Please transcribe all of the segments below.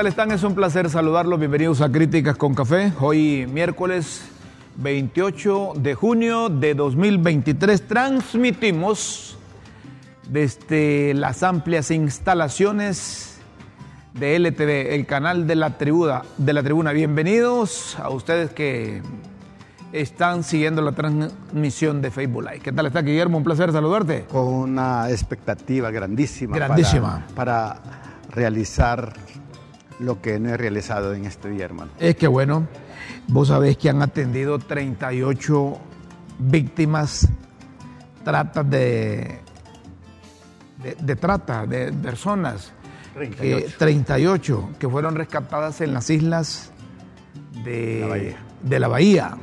tal están? Es un placer saludarlos. Bienvenidos a Críticas con Café. Hoy miércoles 28 de junio de 2023 transmitimos desde las amplias instalaciones de LTV, el canal de la tribuna. De la tribuna. Bienvenidos a ustedes que están siguiendo la transmisión de Facebook Live. ¿Qué tal está Guillermo? Un placer saludarte. Con una expectativa grandísima. Grandísima. Para, para realizar lo que no he realizado en este día, hermano. Es que bueno, vos sabés que han atendido 38 víctimas tratas de, de, de trata de personas. 38. Que, 38 que fueron rescatadas en las islas de La Bahía. de la bahía.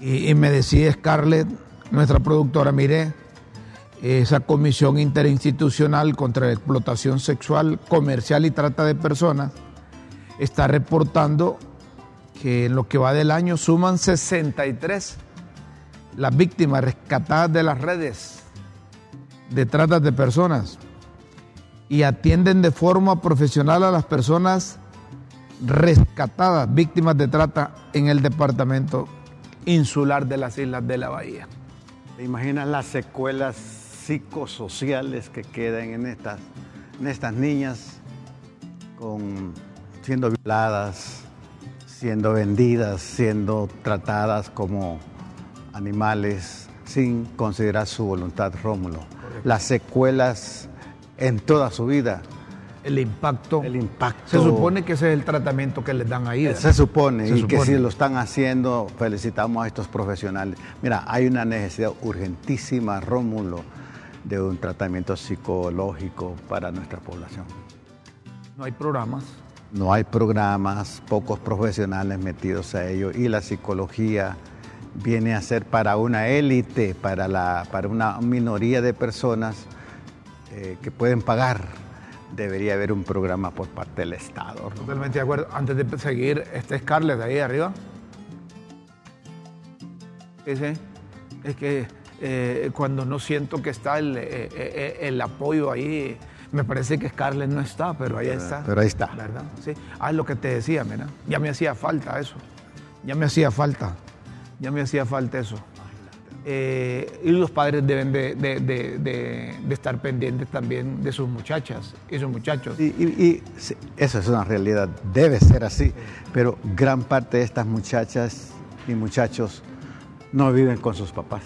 Y, y me decía Scarlett, nuestra productora, mire, esa comisión interinstitucional contra la explotación sexual, comercial y trata de personas está reportando que en lo que va del año suman 63 las víctimas rescatadas de las redes de trata de personas y atienden de forma profesional a las personas rescatadas, víctimas de trata en el departamento insular de las Islas de la Bahía. ¿Te imaginas las secuelas psicosociales que quedan en estas, en estas niñas con, siendo violadas, siendo vendidas, siendo tratadas como animales sin considerar su voluntad, Rómulo? Las secuelas en toda su vida. El impacto. El impacto. Se supone que ese es el tratamiento que les dan ahí. Se supone, Se y que si lo están haciendo, felicitamos a estos profesionales. Mira, hay una necesidad urgentísima, Rómulo, de un tratamiento psicológico para nuestra población. No hay programas. No hay programas, pocos profesionales metidos a ello y la psicología viene a ser para una élite, para, la, para una minoría de personas eh, que pueden pagar. Debería haber un programa por parte del Estado. Totalmente de acuerdo. Antes de seguir, este Scarlett de ahí arriba. Ese, es que eh, cuando no siento que está el, eh, eh, el apoyo ahí, me parece que Scarlett no está, pero ahí está. pero ahí está. ¿Verdad? Sí. Ah, es lo que te decía, mira. Ya me hacía falta eso. Ya me hacía falta. Ya me hacía falta eso. Eh, y los padres deben de, de- de- de- de estar pendientes también de sus muchachas y sus muchachos. Y, y- y sí, eso es una realidad, debe ser así, pero gran parte de estas muchachas y muchachos no viven con sus papás,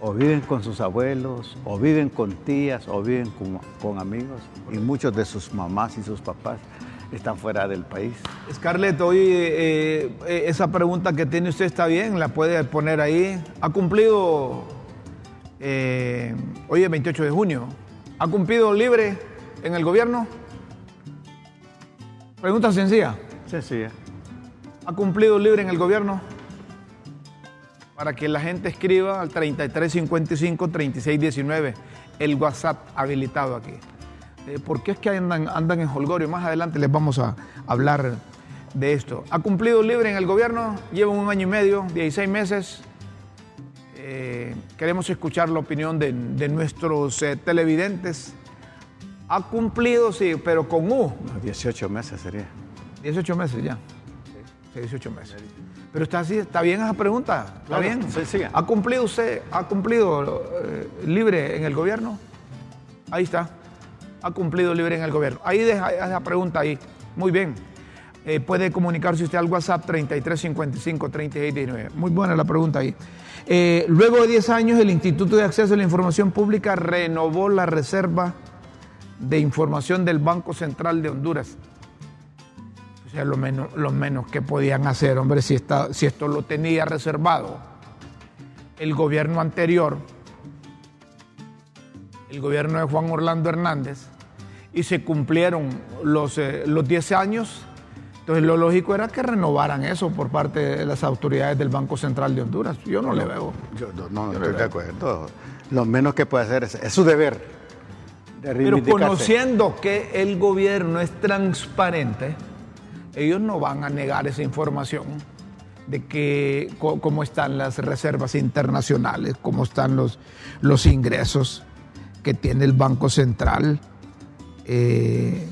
o viven con sus abuelos, o viven con tías, o viven con, con amigos, y muchos de sus mamás y sus papás están fuera del país. Scarlett, hoy eh, eh, esa pregunta que tiene usted está bien, la puede poner ahí. ¿Ha cumplido, eh, hoy es 28 de junio, ¿ha cumplido libre en el gobierno? Pregunta sencilla. Sencilla. ¿Ha cumplido libre en el gobierno? Para que la gente escriba al 3355-3619, el WhatsApp habilitado aquí. Eh, ¿Por qué es que andan, andan en Holgorio? Más adelante les vamos a hablar de esto. ¿Ha cumplido libre en el gobierno? Lleva un año y medio, 16 meses. Eh, queremos escuchar la opinión de, de nuestros eh, televidentes. Ha cumplido, sí, pero con U. Unos 18 meses sería. 18 meses ya. Sí, 18 meses. Pero está así, está bien esa pregunta. Está Claro, bien. sencilla. ¿Ha cumplido usted, ha cumplido eh, libre en el gobierno? Ahí está. Ha cumplido libre en el gobierno. Ahí deja esa pregunta ahí. Muy bien. Eh, puede comunicarse usted al WhatsApp 3355-3619. Muy buena la pregunta ahí. Eh, luego de 10 años, el Instituto de Acceso a la Información Pública renovó la reserva de información del Banco Central de Honduras. O sea, lo menos, lo menos que podían hacer, hombre, si, esta- si esto lo tenía reservado el gobierno anterior, el gobierno de Juan Orlando Hernández, y se cumplieron los, eh, los 10 años, entonces lo lógico era que renovaran eso por parte de las autoridades del Banco Central de Honduras. Yo no le veo. Yo no, no estoy de acuerdo. Lo menos que puede hacer es, es su deber. De Pero conociendo que el gobierno es transparente, ellos no van a negar esa información de que cómo están las reservas internacionales, cómo están los, los ingresos que tiene el Banco Central. eh,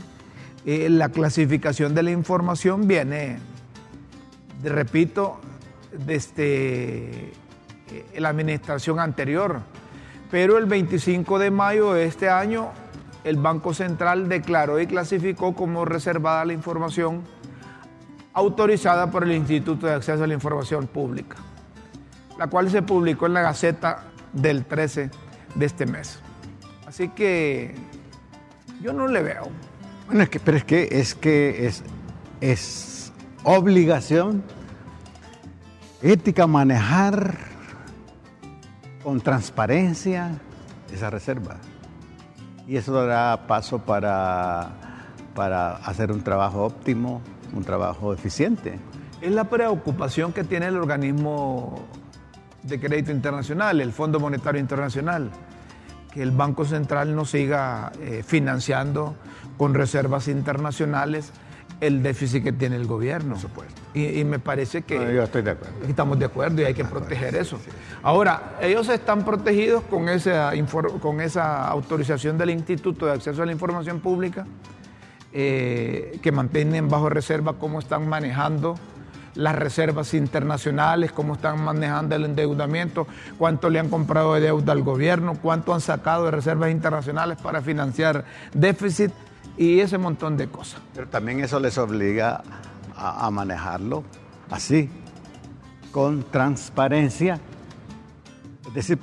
eh, la clasificación de la información viene, repito, desde eh, la administración anterior. Pero el 25 de mayo de este año, el Banco Central declaró y clasificó como reservada la información autorizada por el Instituto de Acceso a la Información Pública, la cual se publicó en la Gaceta del 13 de este mes. Así que yo no le veo. Bueno, es que, pero es que es que es, es obligación ética manejar con transparencia esa reserva. Y eso dará paso para, para hacer un trabajo óptimo, un trabajo eficiente. Es la preocupación que tiene el organismo de crédito internacional, el Fondo Monetario Internacional, que el Banco Central no siga eh, financiando con reservas internacionales el déficit que tiene el gobierno. Por supuesto. Y, me parece que yo estoy de acuerdo. estamos de acuerdo y hay que proteger eso. Ahora, ellos están protegidos con esa, con esa autorización del Instituto de Acceso a la Información Pública, eh, que mantienen bajo reserva cómo están manejando las reservas internacionales, cómo están manejando el endeudamiento, cuánto le han comprado de deuda al gobierno, cuánto han sacado de reservas internacionales para financiar déficit y ese montón de cosas. Pero también eso les obliga a, manejarlo así, con transparencia. Es decir,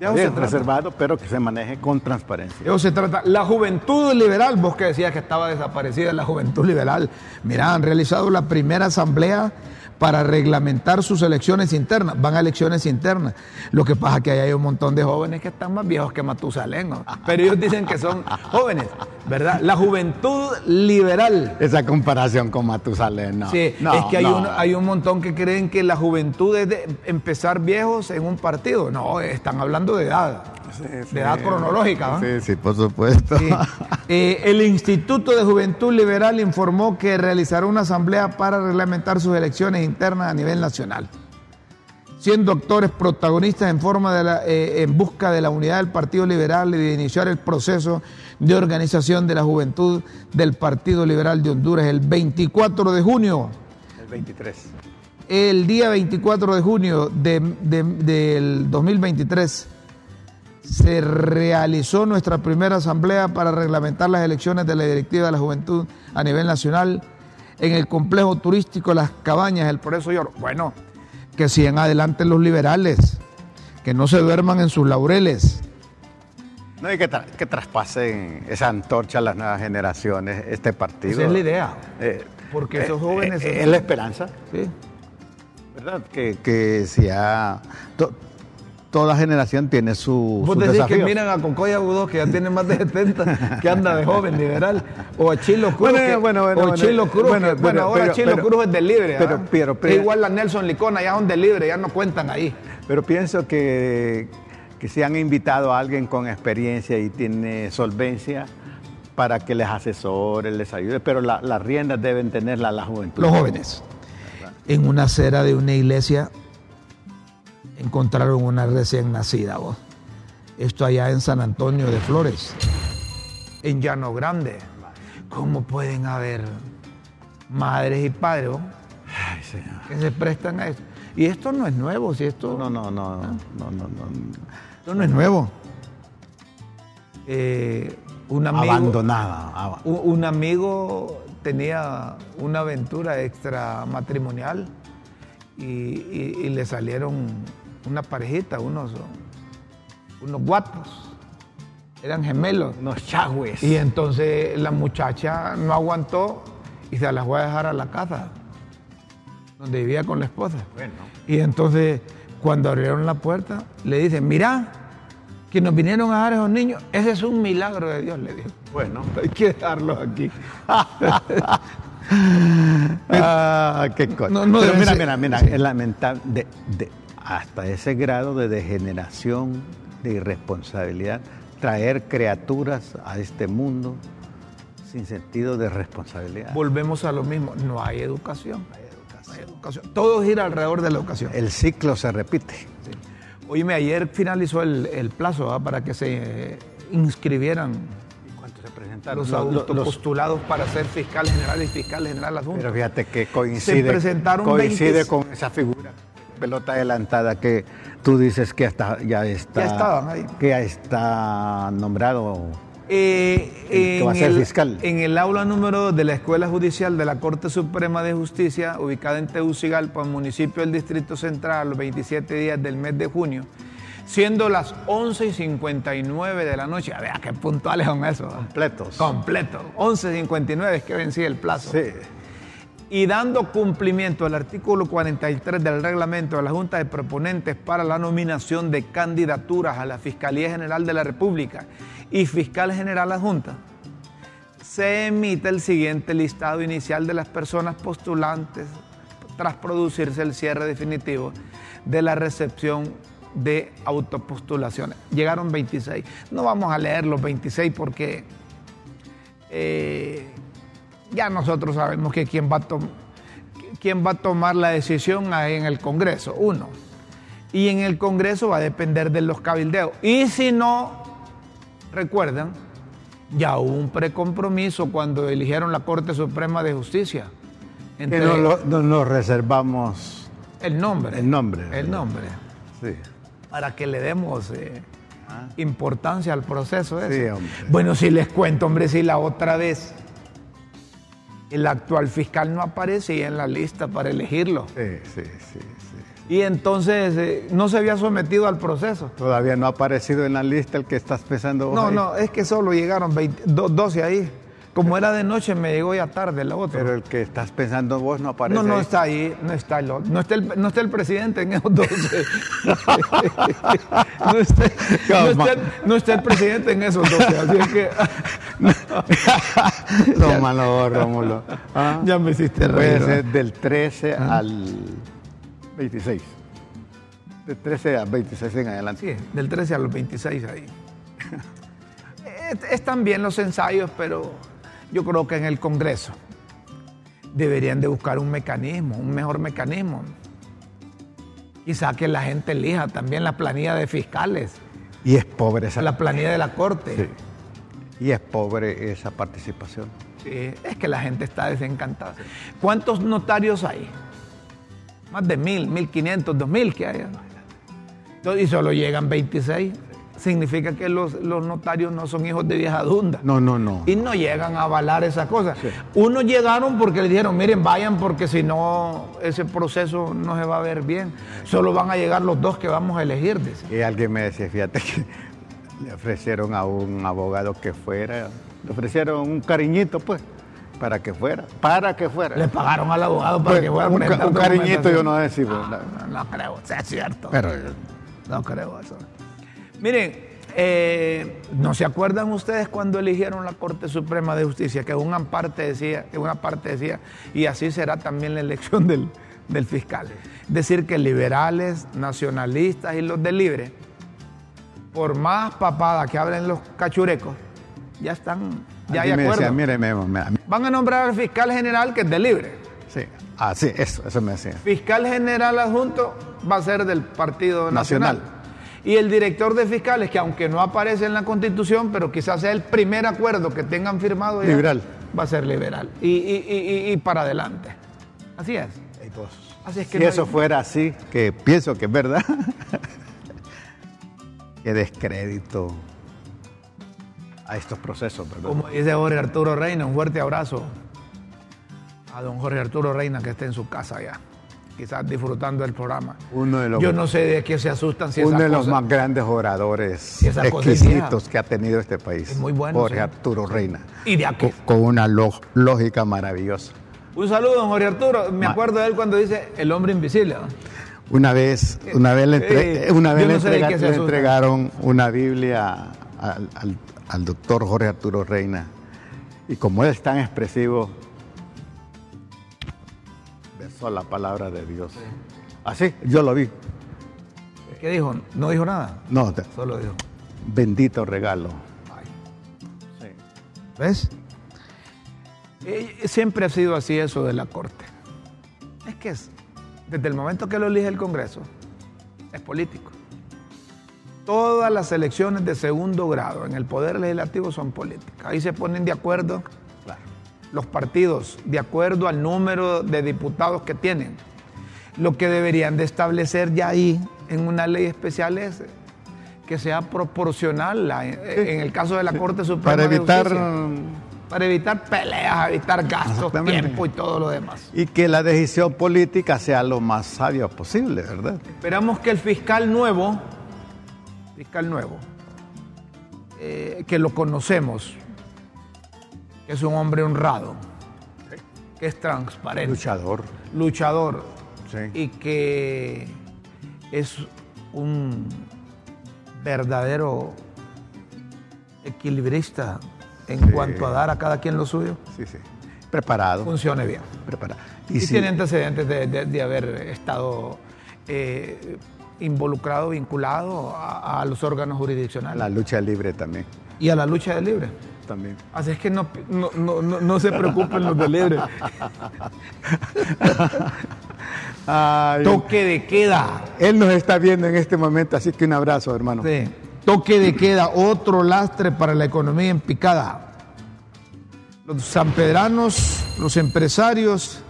reservado, pero que se maneje con transparencia. Eso se trata. La juventud liberal, vos que decías que estaba desaparecida la juventud liberal, mirá, han realizado la primera asamblea para reglamentar sus elecciones internas. Van a elecciones internas. Lo que pasa es que hay un montón de jóvenes que están más viejos que Matusalén, pero ellos dicen que son jóvenes, ¿verdad? La juventud liberal. Esa comparación con Matusalén, no. Sí, es que hay, un, hay un montón que creen que la juventud es de empezar viejos en un partido. No, están hablando de edad de edad cronológica. Sí, sí, por supuesto. Eh, el Instituto de Juventud Liberal informó que realizará una asamblea para reglamentar sus elecciones internas a nivel nacional. Siendo actores protagonistas en, forma de la, eh, en busca de la unidad del Partido Liberal y de iniciar el proceso de organización de la juventud del Partido Liberal de Honduras el 24 de junio. El 23. El día 24 de junio del 2023 se realizó nuestra primera asamblea para reglamentar las elecciones de la Directiva de la Juventud a nivel nacional en el complejo turístico Las Cabañas, el Progreso York. Bueno, que sigan adelante los liberales, que no se duerman en sus laureles. No, y que, que traspasen esa antorcha a las nuevas generaciones, este partido. Esa es la idea. Eh, porque esos jóvenes... Eh, es la esperanza. Sí. ¿Verdad? Que, que si ha toda generación tiene su. Vos decís que miran a Concoya Budó, que ya tiene más de 70, que anda de joven liberal, o a Chilo Cruz. Bueno, bueno, bueno, o Chilo Cruz. Bueno, ahora Chilo Cruz es del libre. Pero, pero, igual la Nelson Licona, ya son del libre, ya no cuentan ahí. Pero pienso que, que si han invitado a alguien con experiencia y tiene solvencia, para que les asesore, les ayude, pero las riendas deben tenerla la juventud. Los jóvenes. En una acera de una iglesia encontraron una recién nacida, vos. Esto allá en San Antonio de Flores, en Llano Grande. ¿Cómo pueden haber madres y padres que se prestan a esto? Y esto no es nuevo, si esto. No, no, no, no, no, no, Esto no es nuevo. Eh, un amigo, Abandonada. Un, amigo tenía una aventura extramatrimonial y, y le salieron una parejita, unos, unos guapos. Eran gemelos. Unos chagües. Y entonces la muchacha no aguantó y se las fue a dejar a la casa, donde vivía con la esposa. Bueno. Y entonces, cuando abrieron la puerta, le dicen, mira, que nos vinieron a dar esos niños, ese es un milagro de Dios, le dijo. Bueno. Hay que dejarlos aquí. ah, qué cosa. No, mira, mira, mira, es lamentable. de, hasta ese grado de degeneración, de irresponsabilidad, traer criaturas a este mundo sin sentido de responsabilidad. Volvemos a lo mismo, no hay educación. hay educación. Todo gira alrededor de la educación. El ciclo se repite. Oíme, ayer finalizó el, plazo para que se inscribieran. ¿Y cuántos se presentaron? presentaron los los- los- autopostulados para ser fiscal general y fiscal general adjunto. Pero fíjate que coincide, Se presentaron coincide 20 con esa figura, pelota adelantada que tú dices que hasta ya está, Ya estaban ahí. que ya está nombrado. Eh, El que va a en, ser el, fiscal. en el aula número 2 de la Escuela Judicial de la Corte Suprema de Justicia, ubicada en Tegucigalpa, municipio del Distrito Central, los 27 días del mes de junio, siendo las 11 y 59 de la noche. A ver, qué puntuales son esos. Completos. Completo. 11.59 es que vencía el plazo. Sí. Y dando cumplimiento al artículo 43 del reglamento de la Junta de Proponentes para la nominación de candidaturas a la Fiscalía General de la República y Fiscal General Adjunta, se emite el siguiente listado inicial de las personas postulantes tras producirse el cierre definitivo de la recepción de autopostulaciones. Llegaron 26. No vamos a leer los 26 porque eh, ya nosotros sabemos que quién va, a quién va a tomar la decisión ahí en el Congreso, uno. Y en el Congreso va a depender de los cabildeos. Y si no, recuerdan, ya hubo un precompromiso cuando eligieron la Corte Suprema de Justicia. Que Entre no, lo- no nos reservamos. el nombre. El nombre. El nombre. Sí. Para que le demos eh, importancia al proceso ese. Sí, hombre. Bueno, si les cuento, hombre, si la otra vez el actual fiscal no aparecía en la lista para elegirlo. Sí, sí, sí, sí. Y entonces eh, no se había sometido al proceso. Todavía no ha aparecido en la lista el que estás pensando. vos No, ahí. no, es que solo llegaron 20 do- 12 ahí. Como era de noche, me llegó ya tarde la otra. Pero el que estás pensando vos no aparece. no, no ahí. está ahí, no está el otro. No está el, no está el presidente en esos 12. no, está, no está el- no está el presidente en esos 12. Así es que No, mano, Rómulo. Ah, ya me hiciste Puede reír. ser del 13 al 26. De 13 a 26 en adelante. Sí, del 13 a los 26 ahí. Es- Están bien los ensayos, pero yo creo que en el Congreso deberían de buscar un mecanismo, un mejor mecanismo. Quizá que la gente elija también la planilla de fiscales, Y es pobre esa, la planilla de la Corte. Sí. y es pobre esa participación. Sí, es que la gente está desencantada. ¿Cuántos notarios hay? Más de mil, mil quinientos, dos mil que hay. Entonces, Y solo llegan 26. Significa que los, los notarios no son hijos de vieja dunda. No, no, no. Y no llegan a avalar esa cosa. Unos llegaron porque le dijeron, miren, vayan porque si no, ese proceso no se va a ver bien. Solo van a llegar los dos que vamos a elegir. dice. Y alguien me decía, fíjate que le ofrecieron a un abogado que fuera, le ofrecieron un cariñito, pues, para que fuera, para que fuera. Le pagaron al abogado para Pues, que fuera un, un cariñito yo no decimos. No, no, no creo, sea cierto. Pero No creo eso. Miren, eh, ¿no se acuerdan ustedes cuando eligieron la Corte Suprema de Justicia? Que una parte decía, que una parte decía, y así será también la elección del, del fiscal. Decir que liberales, nacionalistas y los de libre, por más papada que hablen los cachurecos, ya están, ya hay acuerdo. decía, mire, Van a nombrar al fiscal general que es de libre. sí, ah, sí, eso, eso me decía. Fiscal general adjunto va a ser del Partido Nacional. Nacional. Y el director de fiscales, que aunque no aparece en la Constitución, pero quizás sea el primer acuerdo que tengan firmado ya, Liberal. va a ser liberal. Y, y- y- para adelante. Así es. Así es que si no eso hay- fuera así, que pienso que es verdad, qué descrédito a estos procesos, ¿verdad? Como dice Jorge Arturo Reina, un fuerte abrazo a don Jorge Arturo Reina que está en su casa ya, quizás disfrutando del programa. Uno de los, Yo no sé de qué se asustan si uno de los más grandes oradores es exquisitos que ha tenido este país. Es muy bueno, Jorge sí. Arturo Reina. Y de aquí. Con, una lógica maravillosa. Un saludo, don Jorge Arturo. Me acuerdo de él cuando dice el hombre invisible. Una vez, una vez, le, entre- Eh, una vez le, entrega- entregaron una Biblia al, al- al doctor Jorge Arturo Reina. Y como él es tan expresivo, besó la palabra de Dios. Así, yo lo vi. ¿Qué dijo? No dijo nada. No, te- Solo dijo. bendito regalo. Sí. ¿Ves? Eh, Siempre ha sido así eso de la Corte. Es que es, desde el momento que lo elige el Congreso, es político. Todas las elecciones de segundo grado en el Poder Legislativo son políticas. Ahí se ponen de acuerdo los partidos, de acuerdo al número de diputados que tienen. Lo que deberían de establecer ya ahí en una ley especial es que sea proporcional en el caso de la Corte Suprema para evitar para evitar peleas, evitar gastos, tiempo y todo lo demás. Y que la decisión política sea lo más sabia posible, ¿verdad? Esperamos que el fiscal nuevo, fiscal nuevo, eh, que lo conocemos, que es un hombre honrado, que es transparente. Luchador. Luchador. Y que es un verdadero equilibrista en cuanto a dar a cada quien lo suyo. Sí, sí. Preparado. Funcione bien. Preparado. Y, tiene antecedentes de, haber estado eh, involucrado, vinculado a, los órganos jurisdiccionales. La lucha libre también. Y a la lucha de libre. También. Así es que no, no, se preocupen los de libre. Toque de queda. Él nos está viendo en este momento, así que un abrazo, hermano. Sí. Toque de queda, otro lastre para la economía en picada. Los sanpedranos, los empresarios,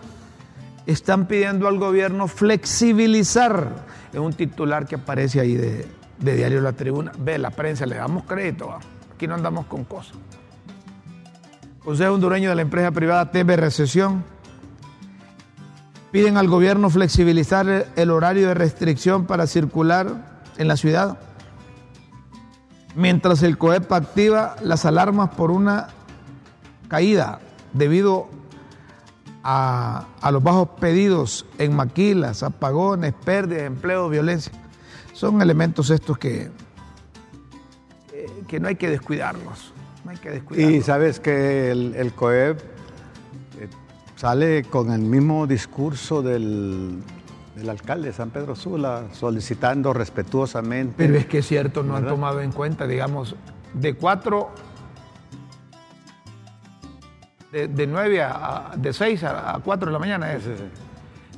están pidiendo al gobierno flexibilizar. Es un titular que aparece ahí de, Diario La Tribuna. Ve, la prensa, le damos crédito. Aquí no andamos con cosas. Consejo Hondureño de la empresa privada teme recesión. Piden al gobierno flexibilizar el horario de restricción para circular en la ciudad mientras el COEP activa las alarmas por una caída debido a, los bajos pedidos en maquilas, apagones, pérdidas de empleo, violencia. Son elementos estos que, que no hay que descuidarlos. No hay que descuidarlos. Y sabes que el COEP eh, sale con el mismo discurso del el alcalde de San Pedro Sula solicitando respetuosamente. Pero es que es cierto, no han tomado en cuenta, digamos, de cuatro, de, nueve a, de seis a, cuatro de la mañana es.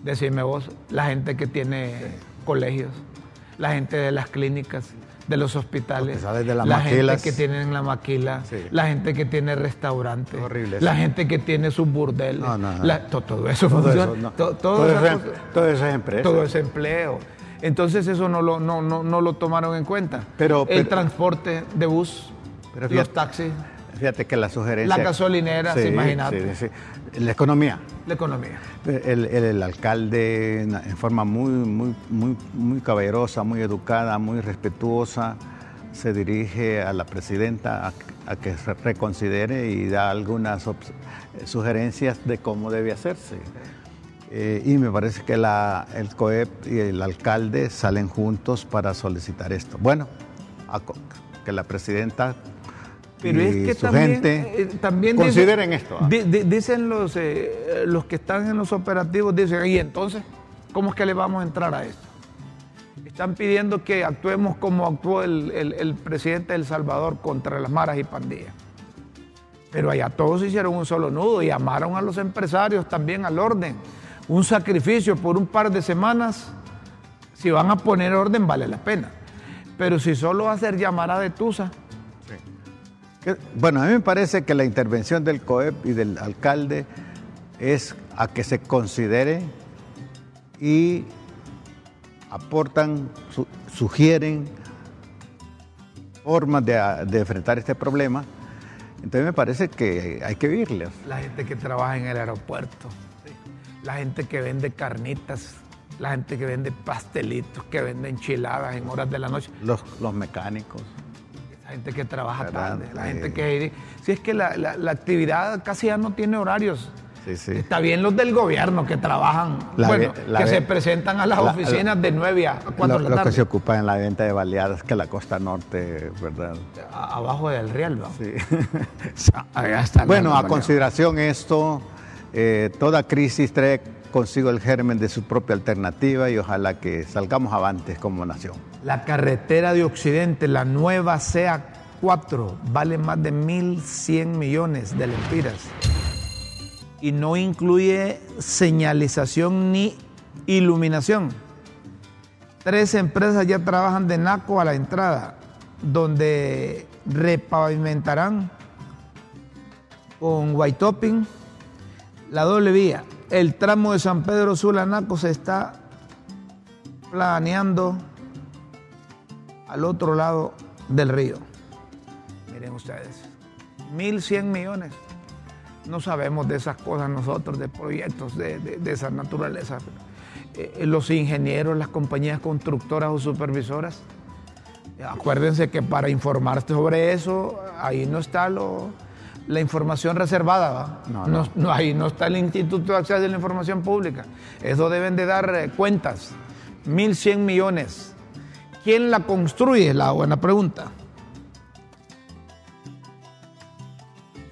Decime vos, la gente que tiene colegios, la gente de las clínicas, de los hospitales, la gente que tiene la maquila, la gente que tiene restaurantes, la gente que tiene su burdel, todo, eso funciona, todo, ese empleo. Todo ese empleo. Entonces eso no lo, no, no, lo tomaron en cuenta. Pero, el transporte de bus, los taxis. Fíjate que la sugerencia... La gasolinera, imagínate. La economía. La economía. El, alcalde, en forma muy, muy, muy, muy caballerosa, muy educada, muy respetuosa, se dirige a la presidenta a, que se reconsidere y da algunas sugerencias de cómo debe hacerse. Eh, y me parece que la, el COEP y el alcalde salen juntos para solicitar esto. Bueno, que la presidenta pero es que también, eh, también consideren esto. ¿ah? dicen los, eh, los que están en los operativos, dicen, y entonces, ¿cómo es que le vamos a entrar a esto? Están pidiendo que actuemos como actuó el, presidente de El Salvador contra las maras y pandillas. Pero allá todos hicieron un solo nudo y llamaron a los empresarios también al orden. Un sacrificio por un par de semanas, si van a poner orden, vale la pena. Pero si solo va a ser llamada de Tusa, bueno, a mí me parece que la intervención del COEP y del alcalde es a que se considere y aportan, sugieren formas de, enfrentar este problema. Entonces me parece que hay que oírles. La gente que trabaja en el aeropuerto, la gente que vende carnitas, la gente que vende pastelitos, que vende enchiladas en horas de la noche. Los, los mecánicos la gente que trabaja tarde, la gente que... Si es que la, actividad casi ya no tiene horarios. Sí, sí. Está bien los del gobierno que trabajan, bueno, que se presentan a las oficinas de 9 a 4 de la tarde. Los que se ocupan en la venta de baleadas, que la costa norte, ¿verdad? abajo del Real, ¿no? Sí. bueno, a consideración esto, eh, toda crisis trae consigo el germen de su propia alternativa y ojalá que salgamos avantes como nación. La carretera de Occidente, la nueva CEA 4, vale más de 1.100 millones de lempiras y no incluye señalización ni iluminación. Tres empresas ya trabajan de NACO a la entrada donde repavimentarán con white topping la doble vía. El tramo de San Pedro Sulanaco se está planeando al otro lado del río. Miren ustedes, 1.100 millones. No sabemos de esas cosas nosotros, de proyectos de, de, esa naturaleza. Eh, los ingenieros, las compañías constructoras o supervisoras, acuérdense que para informarte sobre eso, ahí no está lo, la información reservada, No, no. ahí no está el Instituto de Acceso a la Información Pública. Eso deben de dar eh, cuentas. 1.100 millones. ¿Quién la construye? La buena pregunta.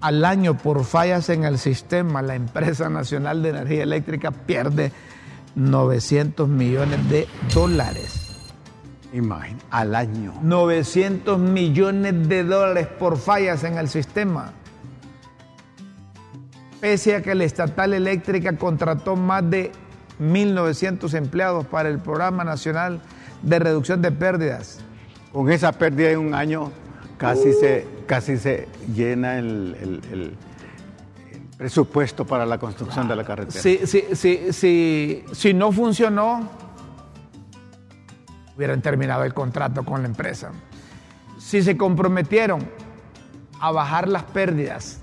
Al año por fallas en el sistema, la empresa nacional de energía eléctrica pierde 900 millones de dólares. Imagínate, al año. 900 millones de dólares por fallas en el sistema. Pese a que la estatal eléctrica contrató más de 1.900 empleados para el Programa Nacional de Reducción de Pérdidas. Con esa pérdida en un año casi, se, casi se llena el, presupuesto para la construcción de la carretera. Si, si, si no funcionó, hubieran terminado el contrato con la empresa. Si se comprometieron a bajar las pérdidas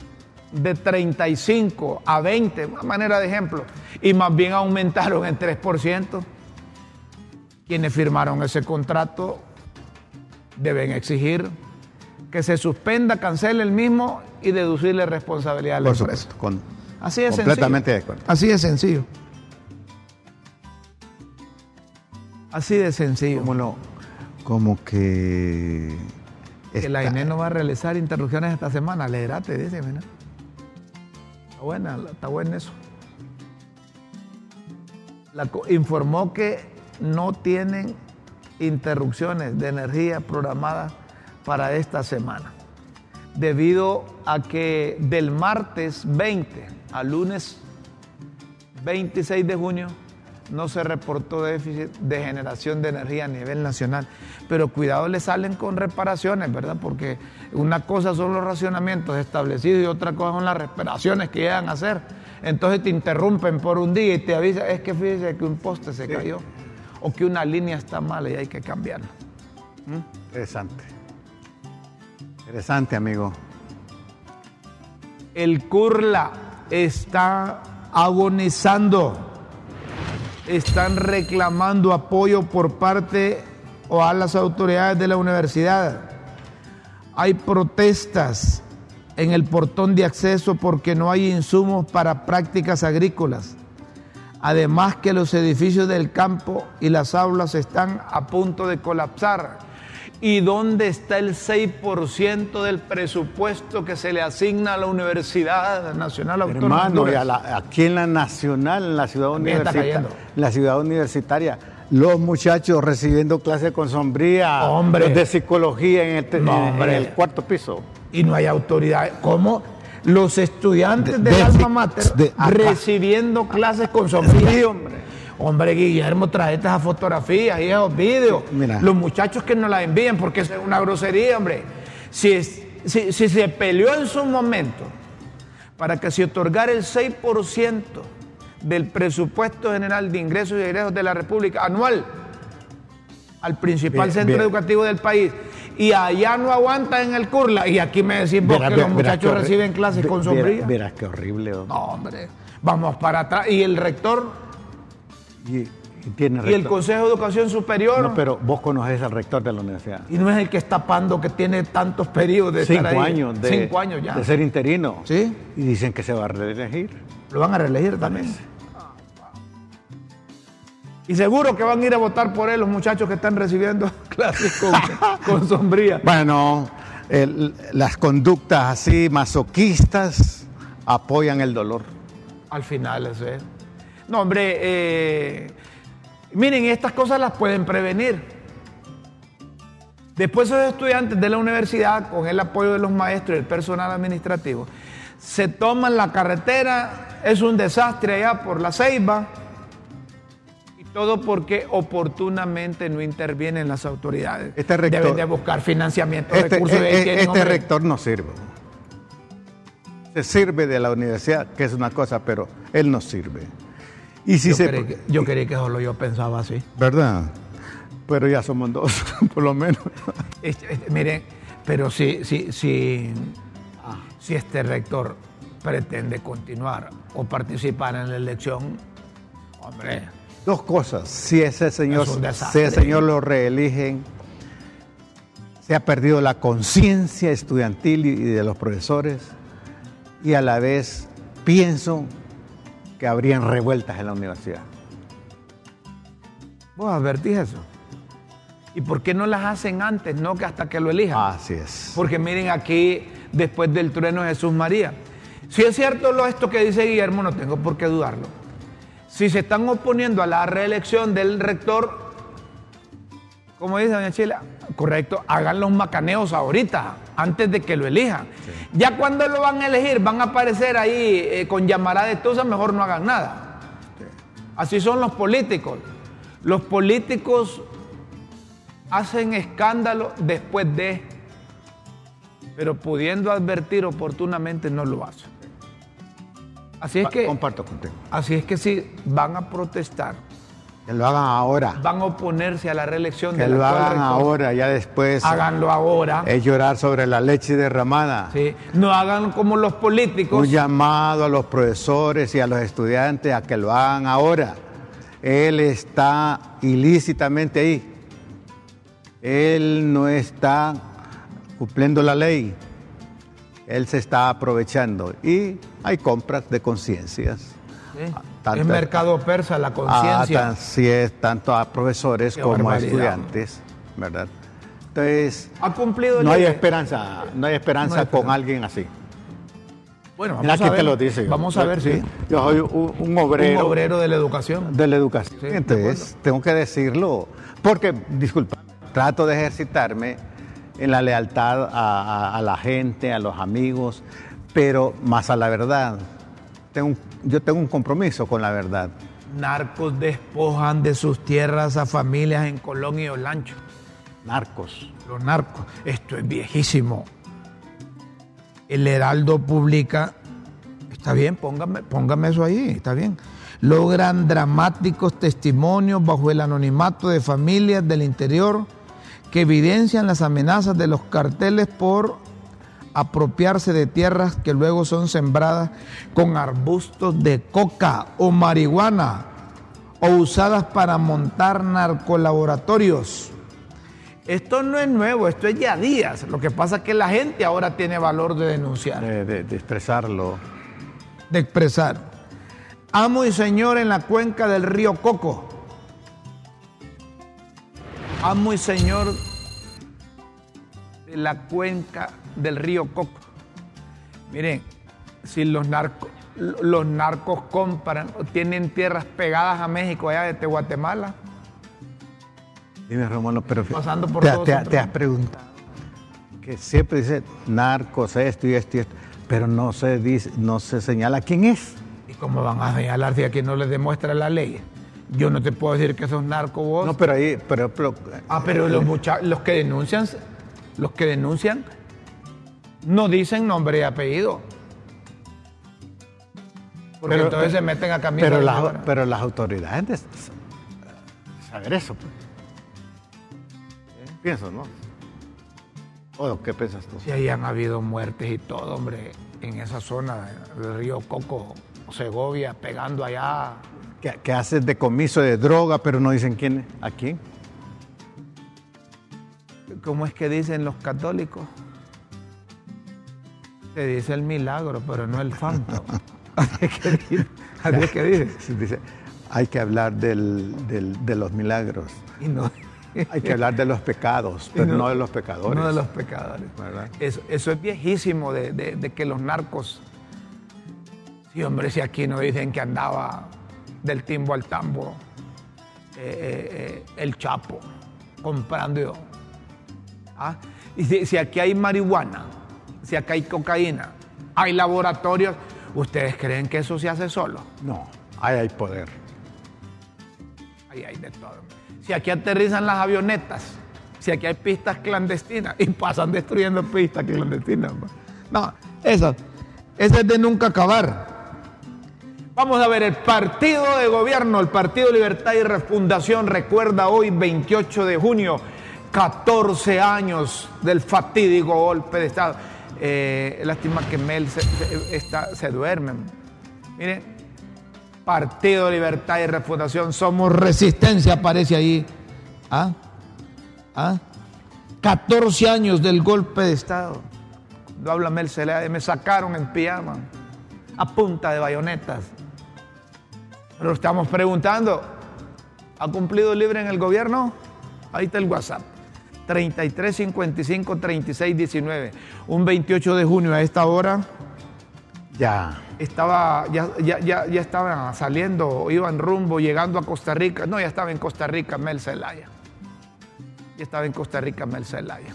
de 35 a 20, una manera de ejemplo, y más bien aumentaron en 3%, quienes firmaron ese contrato deben exigir que se suspenda, cancele el mismo y deducirle responsabilidad a la empresa. Así es completamente sencillo. de acuerdo. Así de sencillo. Así de sencillo. Como, no, como que... Que la INE no va a realizar interrupciones esta semana. Leerate, dice, mira. Está buena, está bueno eso. La, informó que no tienen interrupciones de energía programadas para esta semana, debido a que del martes 20 al lunes 26 de junio no se reportó déficit de generación de energía a nivel nacional. Pero cuidado, le salen con reparaciones, ¿verdad? Porque una cosa son los racionamientos establecidos y otra cosa son las reparaciones que llegan a hacer. Entonces te interrumpen por un día y te avisan, es que fíjese que un poste se cayó o que una línea está mala y hay que cambiarla. ¿Mm? Interesante. Interesante, amigo. El Curla está agonizando están reclamando apoyo por parte o a las autoridades de la universidad. Hay protestas en el portón de acceso porque no hay insumos para prácticas agrícolas. Además que los edificios del campo y las aulas están a punto de colapsar. ¿Y dónde está el 6% del presupuesto que se le asigna a la Universidad Nacional Autónoma? Hermano, y aquí en la Nacional, en la ciudad universitaria, la ciudad universitaria, los muchachos recibiendo clases con sombría, hombre. de psicología en el, el, cuarto piso. Y no hay autoridad. ¿Cómo? Los estudiantes de, del alma mater recibiendo clases con sombría. hombre. Hombre, Guillermo, trae estas fotografías y esos vídeos. Los muchachos que nos las envíen, porque es una grosería, hombre. Si, si, se peleó en su momento para que se otorgara el 6% del presupuesto general de ingresos y egresos de la República anual al principal centro educativo del país y allá no aguanta en el Curla y aquí me decís vos que los muchachos reciben clases con sombría. Verás qué horrible. No, hombre, vamos para atrás. Y el rector y, el Consejo de Educación Superior. No, pero vos conoces al rector de la universidad. Y no es el que está pando que tiene tantos periodos de cinco años de cinco años ya de ser interino. Sí. Y dicen que se va a reelegir. Lo van a reelegir también. Y seguro que van a ir a votar por él los muchachos que están recibiendo clases con, sombría. Bueno, las conductas así masoquistas apoyan el dolor. Al final, eso es. No, hombre, eh, miren, estas cosas las pueden prevenir. Después esos estudiantes de la universidad, con el apoyo de los maestros y el personal administrativo, se toman la carretera, es un desastre allá por la Ceiba, Todo porque oportunamente no intervienen las autoridades. Este rector- Deben de buscar financiamiento, Este, recursos. eh, eh, este hombre. rector no sirve. Se sirve de la universidad, que es una cosa, pero él no sirve. Y si yo, se, creí que, yo creí que solo yo pensaba así. ¿Verdad? Pero ya somos dos, por lo menos. Este- este, miren, pero si, si, si, si este rector pretende continuar o participar en la elección, hombre, Dos cosas. Si ese señor, si ese señor lo reeligen, se ha perdido la conciencia estudiantil y y de los profesores, y a la vez pienso que habrían revueltas en la universidad. vos advertís eso. ¿Y por qué no las hacen antes, no que hasta que lo elijan? Así es. Porque miren aquí, después del trueno de Jesús María. Si es cierto lo esto que dice Guillermo, no tengo por qué dudarlo. Si se están oponiendo a la reelección del rector, como dice doña Chila, correcto, hagan los macaneos ahorita, antes de que lo elijan. Ya cuando lo van a elegir, van a aparecer ahí eh, con llamarada de tusa, mejor no hagan nada. Así son los políticos. Los políticos hacen escándalo después de, pero pudiendo advertir oportunamente no lo hacen. Así es que, Comparto contigo. así es que si van a protestar, Que lo hagan ahora. van a oponerse a la reelección Que del lo actual hagan rector, ahora, ya después háganlo ahora. es llorar sobre la leche derramada. ¿sí? No hagan como los políticos. Un llamado a los profesores y a los estudiantes a que lo hagan ahora. Él está ilícitamente ahí. Él no está cumpliendo la ley. Él se está aprovechando. Y hay compras de conciencias. ¿sí? Tanto- es mercado persa la conciencia. Así es, tanto a profesores Qué como a estudiantes, ¿verdad? Entonces, ha cumplido no hay esperanza, no hay esperanza No hay con alguien así. Bueno, Mira vamos a quién ver. te lo dice. Vamos a ver, sí. Yo soy un, un obrero, Un obrero de la educación. de la educación. Sí, Entonces, tengo que decirlo. Porque, disculpa, trato de ejercitarme en la lealtad a, a- a la gente, a los amigos, pero más a la verdad. Tengo yo tengo un compromiso con la verdad. Narcos despojan de sus tierras a familias en Colón y Olancho. Narcos. Los narcos. Esto es viejísimo. El Heraldo publica. Está bien, póngame, póngame eso ahí, está bien. Logran dramáticos testimonios bajo el anonimato de familias del interior que evidencian las amenazas de los carteles por apropiarse de tierras que luego son sembradas con arbustos de coca o marihuana o usadas para montar narcolaboratorios. Esto no es nuevo, esto es ya días. Lo que pasa es que la gente ahora tiene valor de denunciar, de, de- de expresarlo. de expresar. Amo y señor en la cuenca del río Coco. Amo y señor de la cuenca del río Coco. Miren, si los narcos, los narcos compran, tienen tierras pegadas a México allá desde Guatemala, Dime, Romano, pero Pasando por te, todo te- te has preguntado que siempre dice narcos, esto y esto y esto, pero no se dice, no se señala quién es. ¿Y cómo van a señalar si aquí no les demuestra la ley? Yo no te puedo decir que sos narco vos. No, pero ahí, pero, pero- ah, pero los, mucha- los que denuncian, los que denuncian no dicen nombre y apellido. Porque Pero- entonces se meten a camino. pero, las, pero las autoridades de saber eso. pues. Pienso, ¿no? ¿O qué piensas tú? Si ahí han habido muertes y todo, hombre, en esa zona del río Coco, Segovia, pegando allá. Que, que haces decomiso de droga, pero no dicen quién. ¿A quién? ¿Cómo es que dicen los católicos? Se dice el milagro, pero no el santo. Así es que dice. Dice. Hay que hablar del- del- de los milagros. Y no, Hay que hablar de los pecados, pero no- no, de los pecadores. no de los pecadores. ¿Verdad? Eso, eso es viejísimo de, de- de que los narcos. Sí, hombre, si aquí no dicen que andaba del timbo al tambo eh, eh, eh, el Chapo comprando. ¿Ah? Y si, si aquí hay marihuana, si aquí hay cocaína, hay laboratorios, ¿ustedes creen que eso se hace solo? No, ahí hay poder. Ahí hay de todo. Si aquí aterrizan las avionetas, si aquí hay pistas clandestinas y pasan destruyendo pistas clandestinas. No, eso, eso es de nunca acabar. Vamos a ver, el partido de gobierno, el Partido Libertad y Refundación, recuerda hoy, 28 de junio, 14 años del fatídico golpe de Estado. Eh, lástima que Mel se, está, se duerme. Miren, Partido Libertad y Refundación, somos resistencia, aparece ahí. ¿Ah? ¿Ah? 14 años del golpe de Estado. No habla Mel me sacaron en pijama, a punta de bayonetas. Pero estamos preguntando, ¿ha cumplido libre en el gobierno? Ahí está el WhatsApp. 33 55 36 19. Un 28 de junio a esta hora. Ya. Estaba, ya, ya, ya, ya estaban saliendo, iban rumbo, llegando a Costa Rica. No, ya estaba en Costa Rica Mel Zelaya. Ya estaba en Costa Rica Mel Zelaya.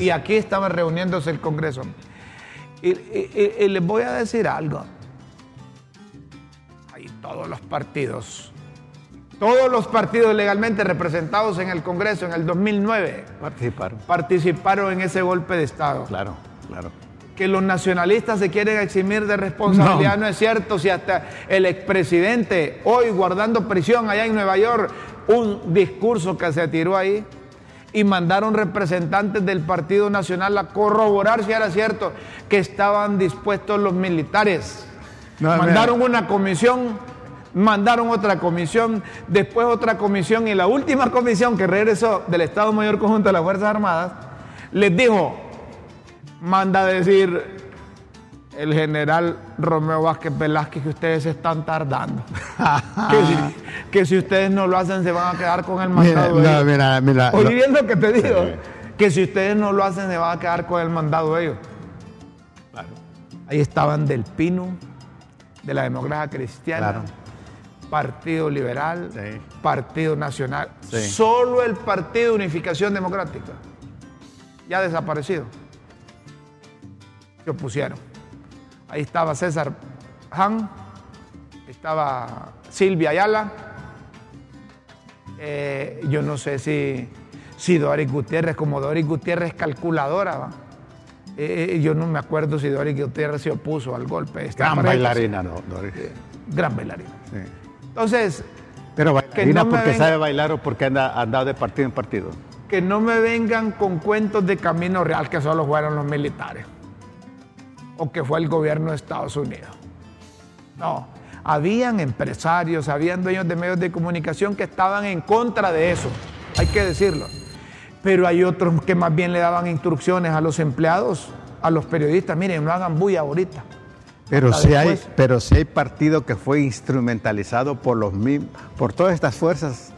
Y aquí estaba reuniéndose el Congreso. y les voy a decir algo todos los partidos, todos los partidos legalmente representados en el Congreso en el 2009 participaron, participaron en ese golpe de Estado. Claro, claro. Que los nacionalistas se quieren eximir de responsabilidad no, es cierto. Si hasta el expresidente, hoy guardando prisión allá en Nueva York, un discurso que se tiró ahí y mandaron representantes del Partido Nacional a corroborar si era cierto que estaban dispuestos los militares mandaron una comisión, mandaron otra comisión, después otra comisión y la última comisión que regresó del Estado Mayor Conjunto de las Fuerzas Armadas les dijo, manda a decir el general Romeo Vázquez Velázquez que ustedes están tardando. que, si, ustedes no lo hacen se van a quedar con el mandado. Mira, mira, mira, Oye, bien lo que te digo, que si ustedes no lo hacen se van a quedar con el mandado de ellos. Ahí estaban Del Pino, de la democracia cristiana, Partido Liberal, Partido Nacional, solo el Partido Unificación Democrática, ya desaparecido, se opusieron. Ahí estaba César Han, estaba Silvia Ayala, eh, yo no sé si, si Doris Gutiérrez, como Doris Gutiérrez calculadora, ¿va? Eh, eh, yo no me acuerdo si Doris Gutiérrez se opuso al golpe. Gran bailarina, no, Doris. gran bailarina. Entonces. Pero bailarina porque sabe bailar o porque anda andado de partido en partido. Que no me vengan con cuentos de camino real que solo fueron los militares. O que fue el gobierno de Estados Unidos. No. Habían empresarios, habían dueños de medios de comunicación que estaban en contra de eso. Hay que decirlo pero hay otros que más bien le daban instrucciones a los empleados, a los periodistas, miren, no hagan bulla ahorita. Pero si, hay, pero si hay partido que fue instrumentalizado por, los, por todas estas fuerzas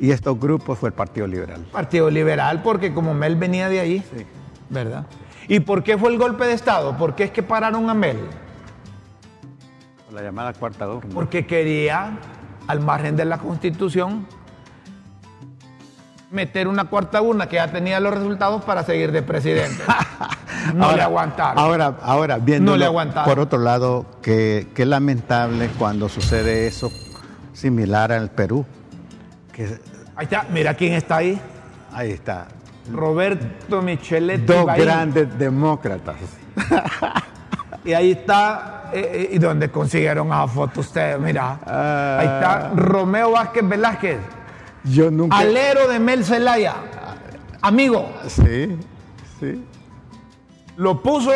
y estos grupos fue el Partido Liberal. Partido Liberal, porque como Mel venía de ahí, ¿verdad? ¿Y por qué fue el golpe de Estado? ¿Por qué es que pararon a Mel? la llamada cuarta urna. Porque quería, al margen de la Constitución, meter una cuarta urna que ya tenía los resultados para seguir de presidente. No le aguantaron. Ahora, ahora viendo no por otro lado, que, lamentable cuando sucede eso similar al Perú. ahí está, mira quién está ahí. Ahí está. Roberto Micheletti. Dos grandes demócratas. y ahí está, eh, eh, y donde consiguieron a foto ustedes, mira. ahí está Romeo Vázquez Velázquez. Yo nunca. Alero de Mel Zelaya. Amigo. Sí, sí. Lo puso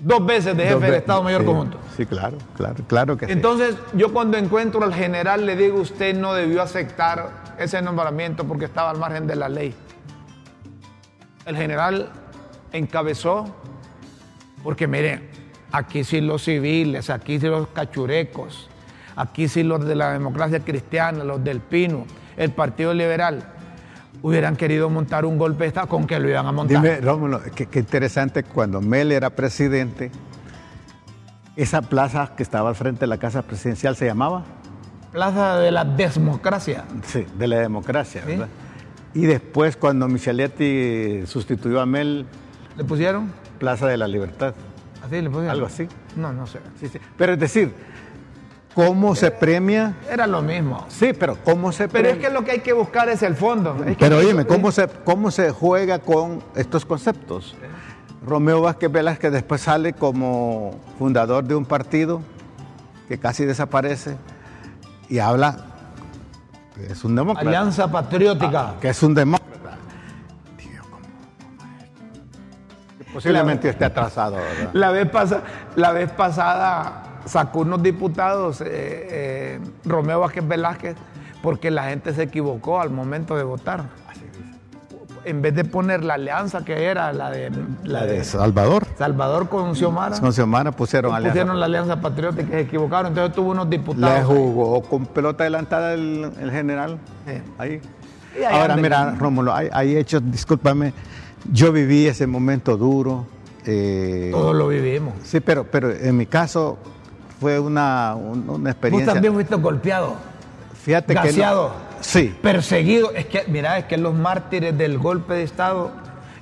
dos veces de jefe del Estado Mayor Conjunto. Sí, claro, claro, claro que Entonces, yo cuando encuentro al general le digo, usted no debió aceptar ese nombramiento porque estaba al margen de la ley. El general encabezó, porque miren, aquí sí los civiles, aquí sí los cachurecos, Aquí sí los de la democracia cristiana, los del Pino, el Partido Liberal, hubieran querido montar un golpe de Estado, ¿con que lo iban a montar? Dime, Rómulo, qué, interesante, cuando Mel era presidente, esa plaza que estaba al frente de la casa presidencial se llamaba? Plaza de la Democracia. Sí, de la democracia, ¿verdad? Y después, cuando Micheletti sustituyó a Mel... ¿Le pusieron? Plaza de la Libertad. ¿Así le pusieron? Algo así. No, no sé. Sí, sí. Pero es decir, ¿cómo se premia? Era lo mismo. Sí, pero ¿cómo se Pero premia? es que lo que hay que buscar es el fondo. Es que- Pero dime, ¿cómo se, ¿cómo se juega con estos conceptos? Romeo Vázquez Velázquez después sale como fundador de un partido que casi desaparece y habla que es un demócrata. Alianza Patriótica. Que es un demócrata. Tío, ¿cómo- cómo es esto? Posiblemente esté atrasado, ¿verdad? La vez, pasa- la vez pasada sacó unos diputados, eh, eh, Romeo Vázquez Velázquez, porque la gente se equivocó al momento de votar. En vez de poner la alianza que era la de, la Salvador. Salvador con Xiomara, Con Xiomara pusieron alianza. pusieron la alianza patriótica y se equivocaron. Entonces tuvo unos Le diputados. jugó con pelota adelantada el, el general. Sí. Ahí. Ahora, mira, Rómulo, hay, hay hechos, discúlpame, yo viví ese momento duro. eh, Todos lo vivimos. sí, pero, pero en mi caso fue una, un- una Vos experiencia. también fuiste golpeado, Fíjate que. gaseado, sí, perseguido. Es que, mira, es que los mártires del golpe de Estado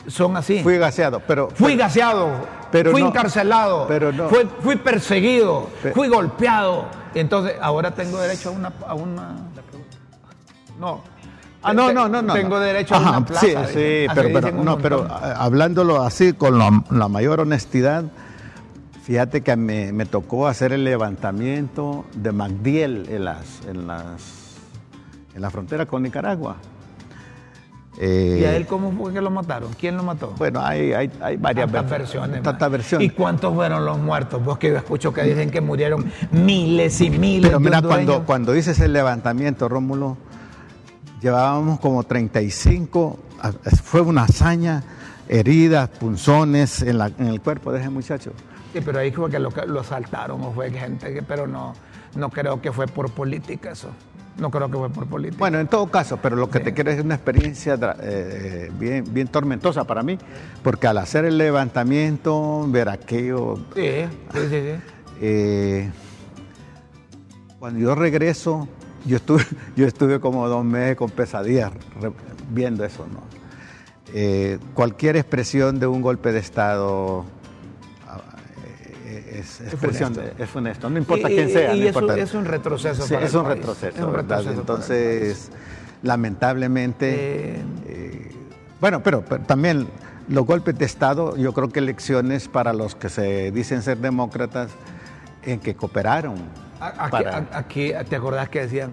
son así. fui gaseado, pero. Fui gaseado, Pero fui no- encarcelado, pero no. fui, fui perseguido, Pe- fui golpeado. Entonces, ahora tengo derecho a una... A una no. Ah, no, no, no, no. Tengo derecho a una plaza. Sí, sí, pero, no, pero ah, hablándolo así, con la, la mayor honestidad, fíjate que me, me tocó hacer el levantamiento de Magdiel en, las, en, las, en la frontera con Nicaragua. Eh, ¿Y a él cómo fue que lo mataron? ¿Quién lo mató? Bueno, hay, hay, hay varias Tantas ver- versiones. Tantas versiones. ¿Y cuántos fueron los muertos? Vos que yo escucho que dicen que murieron miles y miles Pero mira, cuando, cuando hice el levantamiento, Rómulo, llevábamos como 35, a- fue una hazaña, heridas, punzones en, la- en el cuerpo de ese muchacho. Sí, pero ahí fue que lo, lo asaltaron o fue gente que... Pero no, no creo que fue por política eso. No creo que fue por política. Bueno, en todo caso, pero lo que te quiero es una experiencia eh, bien, bien tormentosa para mí, porque al hacer el levantamiento, ver aquello, Sí, sí, sí. sí. eh, cuando yo regreso, yo estuve, yo estuve como dos meses con pesadillas viendo eso, ¿no? Eh, cualquier expresión de un golpe de Estado es funesto. de- es funesto, no importa Y- quién sea. y no es un retroceso Sí, para es el un país. retroceso, Es un retroceso Entonces, lamentablemente, Eh, eh, bueno, pero, pero también los golpes de Estado, yo creo que lecciones para los que se dicen ser demócratas, en que cooperaron. Aquí, para- aquí, ¿te acordás que decían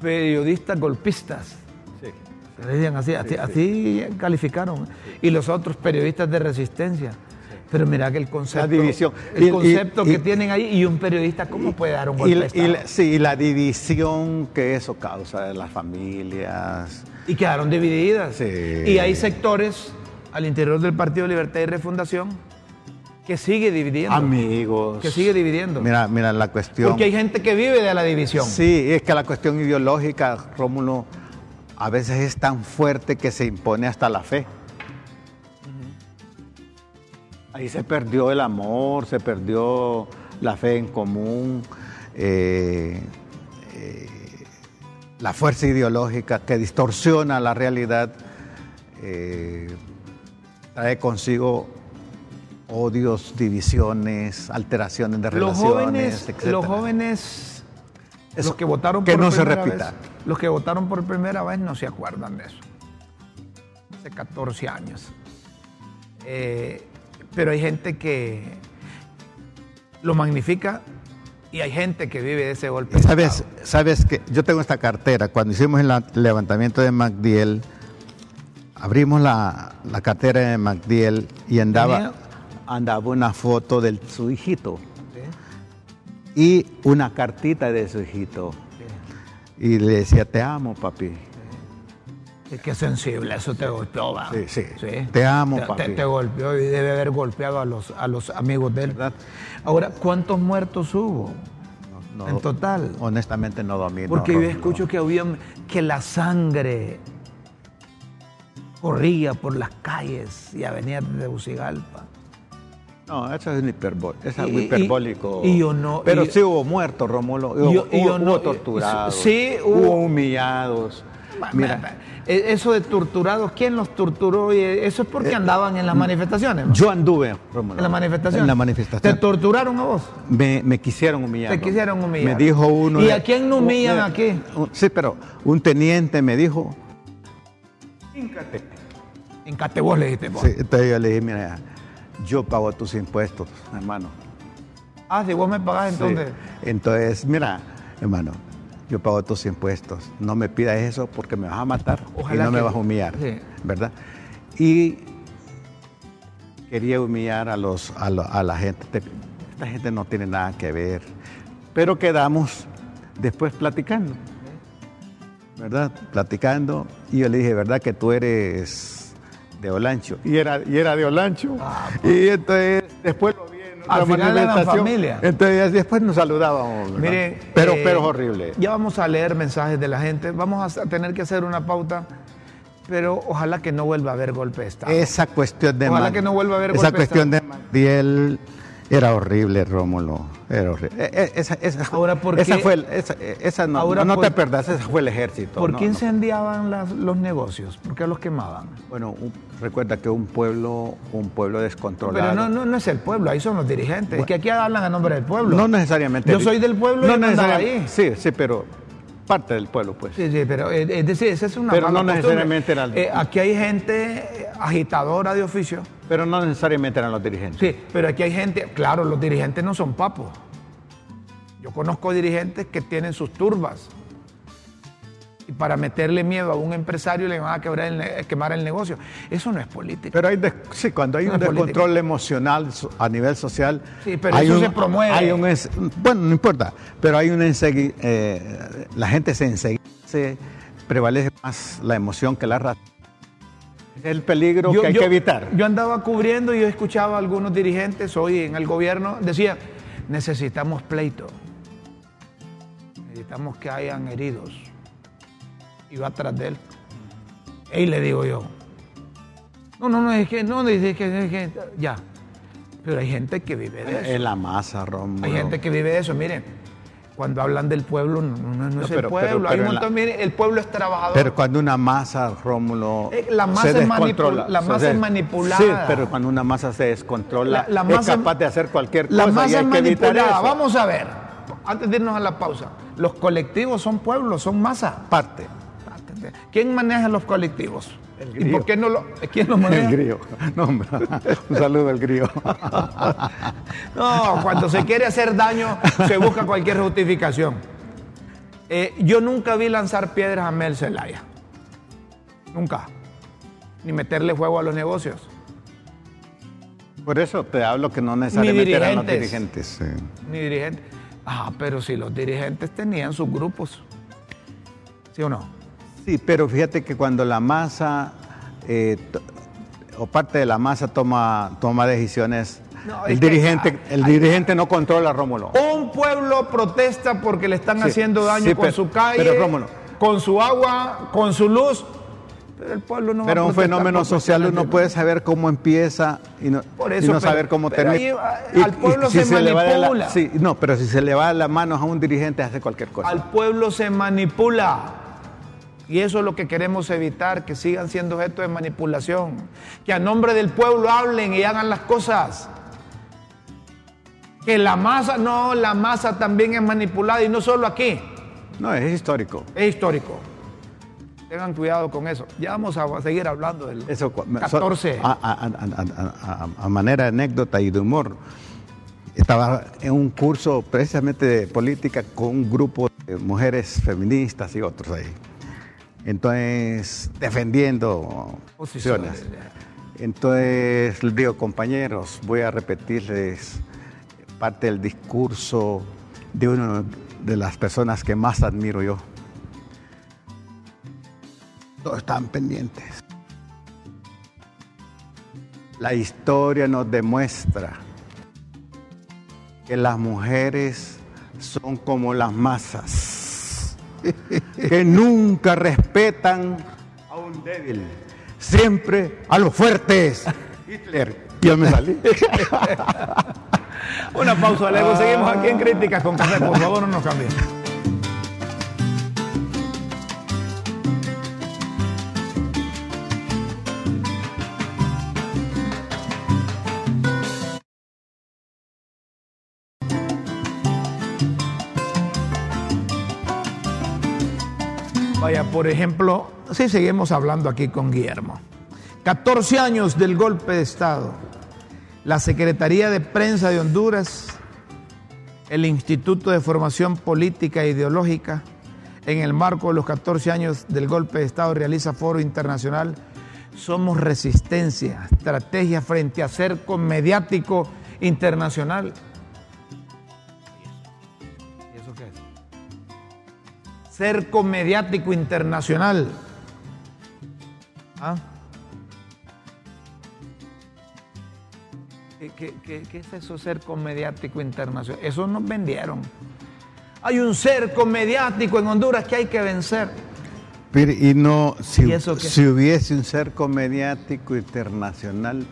periodistas golpistas? Decían así, así, así calificaron. Y los otros periodistas de resistencia. Pero mira que el concepto, La división. el Y- concepto y- que tienen ahí y un periodista, ¿cómo puede dar un golpe de la- sí, y la división que eso causa de las familias. Y quedaron divididas. Sí. Y hay sectores al interior del Partido Libertad y Refundación que sigue dividiendo. Amigos. Que sigue dividiendo. Mira, mira la cuestión. Porque hay gente que vive de la división. Sí, es que la cuestión ideológica, Rómulo, a veces es tan fuerte que se impone hasta la fe. Ahí se perdió el amor, se perdió la fe en común, eh, eh, la fuerza ideológica que distorsiona la realidad, eh, trae consigo odios, divisiones, alteraciones de Los relaciones, jóvenes, etcétera. los jóvenes, Eso, los que votaron que por no se primera repita. vez, los que votaron por primera vez no se acuerdan de eso. Hace 14 años. Eh, pero hay gente que lo magnifica y hay gente que vive de ese golpe. Sabes, sabes que yo tengo esta cartera. Cuando hicimos el levantamiento de MacDiel, abrimos la, la cartera de MacDiel y andaba, Tenía- andaba una foto de su hijito y una cartita de su hijito. Y le decía, te amo, papi. Que sensible, eso te golpeó, va. Sí, sí. Te amo, Te- papi. Te, te golpeó y debe haber golpeado a los, a los amigos de él. ¿Verdad? Ahora, ¿cuántos muertos hubo No, en total? Honestamente no domino. Porque yo escucho que había que la sangre corría por las calles y avenidas de Tegucigalpa. No, eso es un hiperbol, eso es Y- y- hiperbólico. y yo no- Pero y- sí hubo muertos, Rómulo. Hubo, yo- y yo no- hubo torturados. sí, hubo hubo- humillados. Mira, eh, eso de torturados, ¿quién los torturó? Eso es porque eh, andaban en las manifestaciones. Yo anduve, Rómulo. ¿En la manifestación? En la manifestación. ¿Te torturaron a vos? Me, quisieron humillar. Te quisieron humillar. Me dijo uno. ¿Y a quién no humillan aquí? Sí, pero un teniente me dijo. Híncate. Híncate vos, le dijiste vos. Sí, entonces yo le dije, mira, yo pago tus impuestos, hermano. Ah, si vos me pagás entonces. Entonces, mira, hermano, yo pago tus impuestos. No me pidas eso porque me vas a matar y no me vas a humillar, ¿verdad? Y quería humillar a, los, a, la gente. Esta gente no tiene nada que ver. Pero quedamos después platicando, ¿verdad? Platicando. Y yo le dije, ¿verdad que tú eres de Olancho? Y era, y era de Olancho. Ah, pues. Y entonces después lo al final de la familia. Entonces después nos saludábamos. Miren, pero, pero es horrible. Ya vamos a leer mensajes de la gente. Vamos a tener que hacer una pauta. Pero ojalá que no vuelva a haber golpe de Estado. Esa cuestión de Ojalá que no vuelva a haber golpe Esa cuestión de Diel era horrible, Rómulo. Era horrible. E, e, esa, esa, ahora, ¿por esa fue, esa, esa no, ahora, no, te perdás, esa fue el ejército. ¿Por qué incendiaban los negocios? ¿Por qué los quemaban? Bueno, recuerda que un pueblo, un pueblo descontrolado. Pero no, no, no es el pueblo, ahí son los dirigentes. es que aquí hablan a nombre del pueblo. No necesariamente. Yo soy del pueblo no y no ahí. Sí, sí, pero parte del pueblo, pues. Sí, sí, pero eh, es decir, esa es una Pero no necesariamente era eh, Aquí hay gente agitadora de oficio. Pero no necesariamente eran los dirigentes. Sí, pero aquí hay gente, claro, los dirigentes no son papos. Yo conozco dirigentes que tienen sus turbas. Para meterle miedo a un empresario le van a quebrar quemar el negocio. Eso no es política. Pero hay sí, cuando hay un descontrol emocional a nivel social. Sí, pero eso se promueve. Hay un, bueno, no importa. Pero hay un eh, la gente se enseguida se prevalece más la emoción que la razón. El peligro que hay que evitar. Yo andaba cubriendo y yo escuchaba a algunos dirigentes hoy en el gobierno, decían, necesitamos pleito, necesitamos que hayan heridos. Y va atrás de él. Y le digo yo, no, no, no, es que, no, es que, es que ya. Pero hay gente que vive de eso. Es la masa, Romo. Hay gente que vive de eso, miren cuando hablan del pueblo, no, es el pueblo. Hay un montón, el pueblo es trabajador. Pero cuando una masa, Rómulo. Eh, la masa, es, la masa es manipulada. Sí, pero cuando una masa se descontrola, la, es capaz de hacer cualquier cosa. La masa es manipulada. Vamos a ver, antes de irnos a la pausa. Los colectivos son pueblos, son masa. Parte. ¿Quién maneja los colectivos? ¿Y por qué no lo.? ¿Quién lo maneja? El grío. No, hombre. Un saludo al grío. no, cuando se quiere hacer daño, se busca cualquier justificación. Eh, yo nunca vi lanzar piedras a Mel Zelaya. Nunca. Ni meterle fuego a los negocios. Por eso te hablo que no necesariamente eran los dirigentes. Ni dirigentes. Ah, pero si los dirigentes tenían sus grupos. ¿Sí o no? Sí, pero fíjate que cuando la masa eh, o parte de la masa toma, toma decisiones, el, dirigente, el dirigente no controla Rómulo. Un pueblo protesta porque le están haciendo daño con su calle, con su agua, con su luz. Pero el pueblo no Pero un fenómeno social uno puede saber cómo empieza y no, saber cómo termina. al pueblo se, manipula. no, pero si se le va las manos a un dirigente hace cualquier cosa. Al pueblo se manipula. Y eso es lo que queremos evitar, que sigan siendo objeto de manipulación. Que a nombre del pueblo hablen y hagan las cosas. Que la masa, no, la masa también es manipulada y no solo aquí. No, es histórico. Es histórico. Tengan cuidado con eso. Ya vamos a seguir hablando del eso, 14. a, manera de anécdota y de humor, estaba en un curso precisamente de política con un grupo de mujeres feministas y otros ahí entonces defendiendo posiciones. Entonces digo, compañeros, voy a repetirles parte del discurso de una de las personas que más admiro yo. Todos están pendientes. La historia nos demuestra que las mujeres son como las masas que nunca respetan a un débil, siempre a los fuertes. Hitler, ya me salí. Una pausa, luego seguimos aquí en Críticas con Café, por favor no nos cambien. Por ejemplo, si seguimos hablando aquí con Guillermo. 14 años del golpe de Estado. La Secretaría de Prensa de Honduras, el Instituto de Formación Política e Ideológica, en el marco de los 14 años del golpe de Estado, realiza foro internacional. Somos resistencia, estrategia frente a cerco mediático internacional. Cerco mediático internacional. ¿Ah? ¿Qué, qué, qué, es eso, cerco mediático internacional? Eso nos vendieron. Hay un cerco mediático en Honduras que hay que vencer. Pero, y no, si, ¿Y si hubiese un cerco mediático internacional,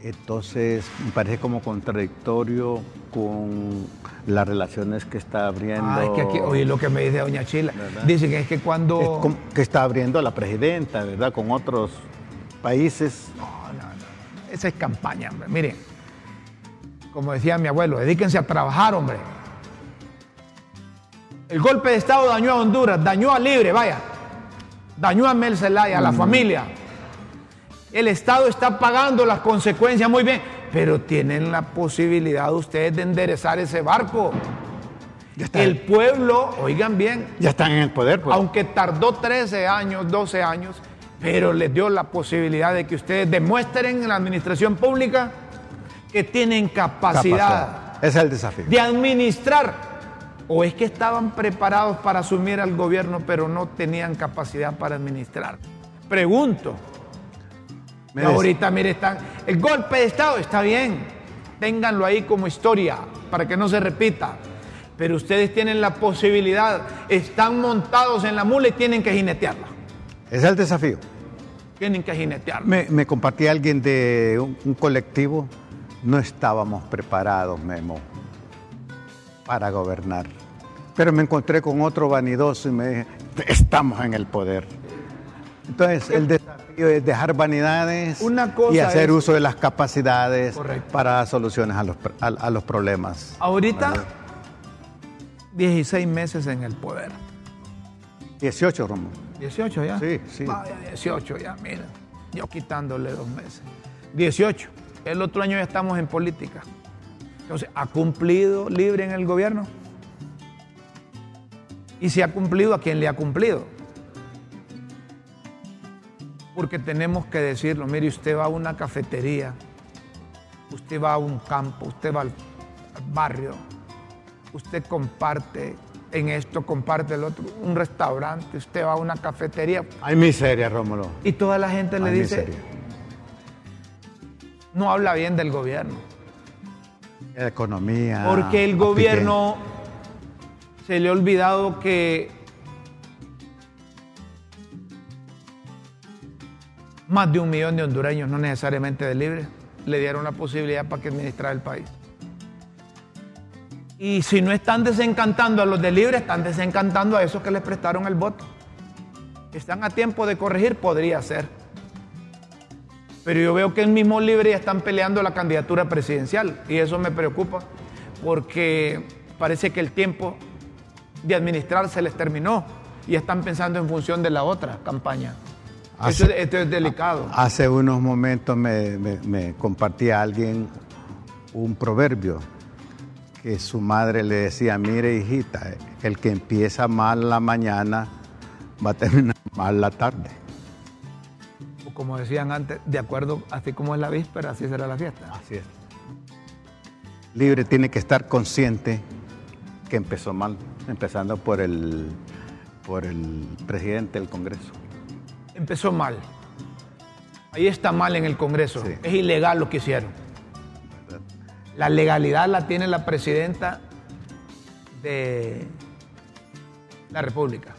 entonces me parece como contradictorio con las relaciones que está abriendo. Ah, es que aquí, oye, lo que me dice doña Chila, dice que es que cuando. Es que está abriendo la presidenta, ¿verdad? Con otros países. No, no, no. Esa es campaña, hombre. Miren, como decía mi abuelo, dedíquense a trabajar, hombre. El golpe de Estado dañó a Honduras, dañó a Libre, vaya. Dañó a Mel Zelaya, a la mm. familia. El Estado está pagando las consecuencias muy bien, pero tienen la posibilidad ustedes de enderezar ese barco. el pueblo, oigan bien. Ya están en el poder. Pues. Aunque tardó 13 años, 12 años, pero les dio la posibilidad de que ustedes demuestren en la administración pública que tienen capacidad. Ese es el desafío. De administrar ¿O es que estaban preparados para asumir al gobierno pero no tenían capacidad para administrar? Pregunto. Ahorita, mire, están. El golpe de Estado está bien. Ténganlo ahí como historia para que no se repita. Pero ustedes tienen la posibilidad, están montados en la mula y tienen que jinetearla. Ese es el desafío. Tienen que jinetearla. Me, me compartía alguien de un colectivo. No estábamos preparados, Memo, para gobernar. Pero me encontré con otro vanidoso y me dije, estamos en el poder. Entonces, el desafío es dejar vanidades y hacer uso de las capacidades para soluciones a los, a, los problemas. Ahorita, 16 meses en el poder. 18, Romo. 18 ya. Sí, sí. 18 ya, mira. Yo quitándole dos meses. 18. El otro año ya estamos en política. Entonces, ¿ha cumplido libre en el gobierno? Y si ha cumplido, ¿a quién le ha cumplido? Porque tenemos que decirlo, mire, usted va a una cafetería, usted va a un campo, usted va al, barrio, usted comparte en esto, comparte el otro, un restaurante, usted va a una cafetería. Hay miseria, Rómulo. Y toda la gente le dice, no habla bien del gobierno. La economía. Porque el gobierno se le ha olvidado que más de un millón de hondureños, no necesariamente de libres, le dieron la posibilidad para que administrara el país. Y si no están desencantando a los de libres, están desencantando a esos que les prestaron el voto. Están a tiempo de corregir, podría ser. Pero yo veo que el mismo libre ya están peleando la candidatura presidencial y eso me preocupa porque parece que el tiempo de administrar se les terminó y están pensando en función de la otra campaña. Esto es delicado. Hace unos momentos me, compartía alguien un proverbio que su madre le decía, mire hijita, el que empieza mal la mañana va a terminar mal la tarde. Como decían antes, de acuerdo, así como es la víspera, así será la fiesta. Así es. Libre tiene que estar consciente que empezó mal empezando por el, por el presidente del Congreso. Empezó mal. Ahí está mal en el Congreso. Es ilegal lo que hicieron. La legalidad la tiene la presidenta de la República,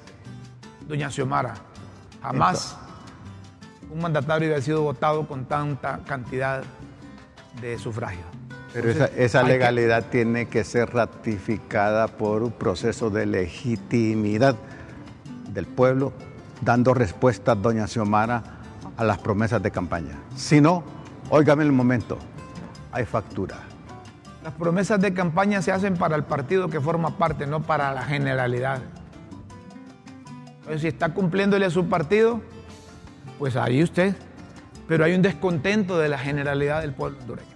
doña Xiomara. Jamás un mandatario había sido votado con tanta cantidad de sufragios. Pero esa, legalidad tiene que ser ratificada por un proceso de legitimidad del pueblo, dando respuesta, doña Xiomara, a las promesas de campaña. Si no, óigame el momento, hay factura. Las promesas de campaña se hacen para el partido que forma parte, no para la generalidad. Entonces, si está cumpliéndole a su partido, pues ahí usted. Pero hay un descontento de la generalidad del pueblo hondureño.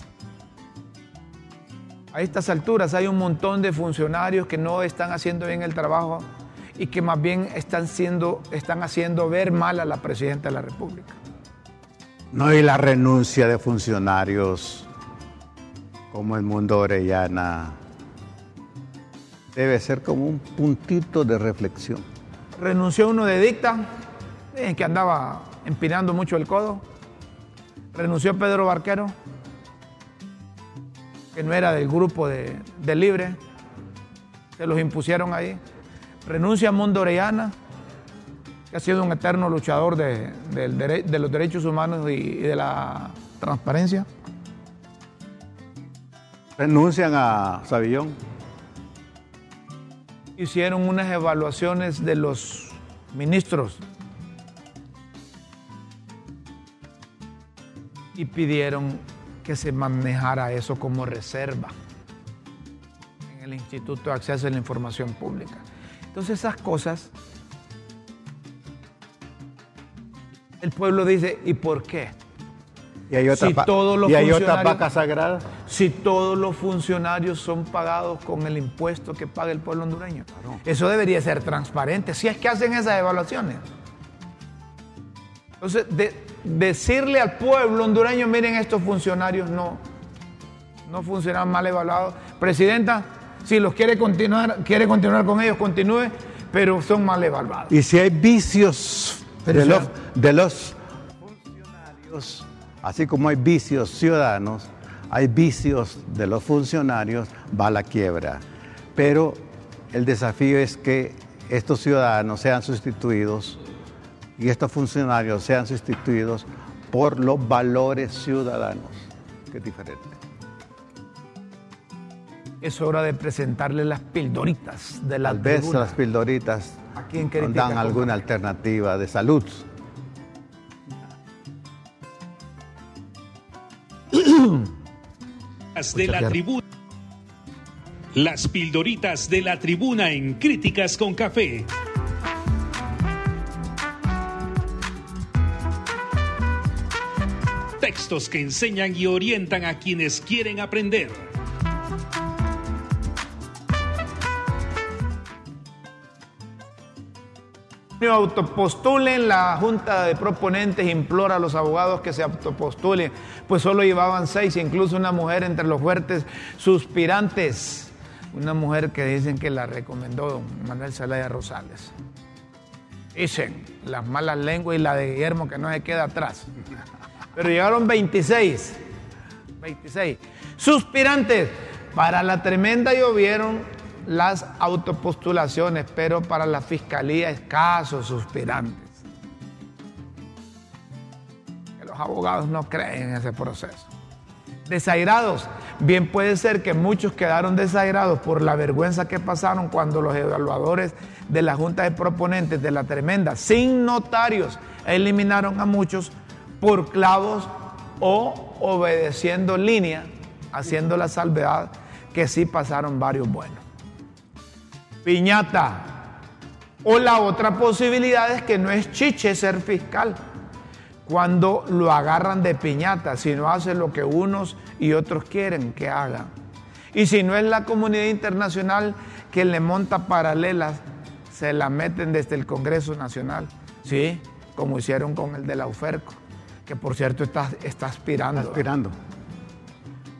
A estas alturas hay un montón de funcionarios que no están haciendo bien el trabajo y que más bien están, siendo, están haciendo ver mal a la presidenta de la República. No, y la renuncia de funcionarios como el mundo Orellana debe ser como un puntito de reflexión. Renunció uno de dicta, en que andaba empinando mucho el codo. Renunció Pedro Barquero, que no era del grupo de, Libre, se los impusieron ahí. Renuncia Mundo Orellana, que ha sido un eterno luchador de, los derechos humanos y, de la transparencia. Renuncian a Savillón. Hicieron unas evaluaciones de los ministros y pidieron que se manejara eso como reserva en el Instituto de Acceso a la Información Pública. Entonces esas cosas, el pueblo dice, ¿y por qué? Y hay otra, si ¿y hay otra vaca sagrada. Si todos los funcionarios son pagados con el impuesto que paga el pueblo hondureño. Eso debería ser transparente, si es que hacen esas evaluaciones. Entonces, de, decirle al pueblo hondureño, miren, estos funcionarios no, no funcionan mal evaluados. Presidenta, si los quiere continuar, quiere continuar con ellos, continúe, pero son mal evaluados. Y si hay vicios de los, de los funcionarios, así como hay vicios ciudadanos, hay vicios de los funcionarios, va a la quiebra. Pero el desafío es que estos ciudadanos sean sustituidos y estos funcionarios sean sustituidos por los valores ciudadanos, que es diferente. Es hora de presentarle las pildoritas de la Tal vez las pildoritas dan alguna alternativa de salud. de la tribuna. Las pildoritas de la tribuna en Críticas con Café. textos que enseñan y orientan a quienes quieren aprender. Autopostulen, la Junta de Proponentes implora a los abogados que se autopostulen, pues solo llevaban seis, incluso una mujer entre los fuertes suspirantes, una mujer que dicen que la recomendó don Manuel Zelaya Rosales. Dicen las malas lenguas y la de Guillermo que no se queda atrás. Pero llegaron 26. 26. Suspirantes. Para la tremenda llovieron las autopostulaciones, pero para la fiscalía escasos suspirantes. los abogados no creen en ese proceso. Desairados. Bien puede ser que muchos quedaron desairados por la vergüenza que pasaron cuando los evaluadores de la Junta de Proponentes de la Tremenda, sin notarios, eliminaron a muchos por clavos o obedeciendo línea, haciendo la salvedad que sí pasaron varios buenos. Piñata. O la otra posibilidad es que no es chiche ser fiscal cuando lo agarran de piñata, sino hace lo que unos y otros quieren que haga. Y si no es la comunidad internacional que le monta paralelas, se la meten desde el Congreso Nacional, ¿sí? Como hicieron con el de la UFERCO que por cierto está, está aspirando. Está aspirando.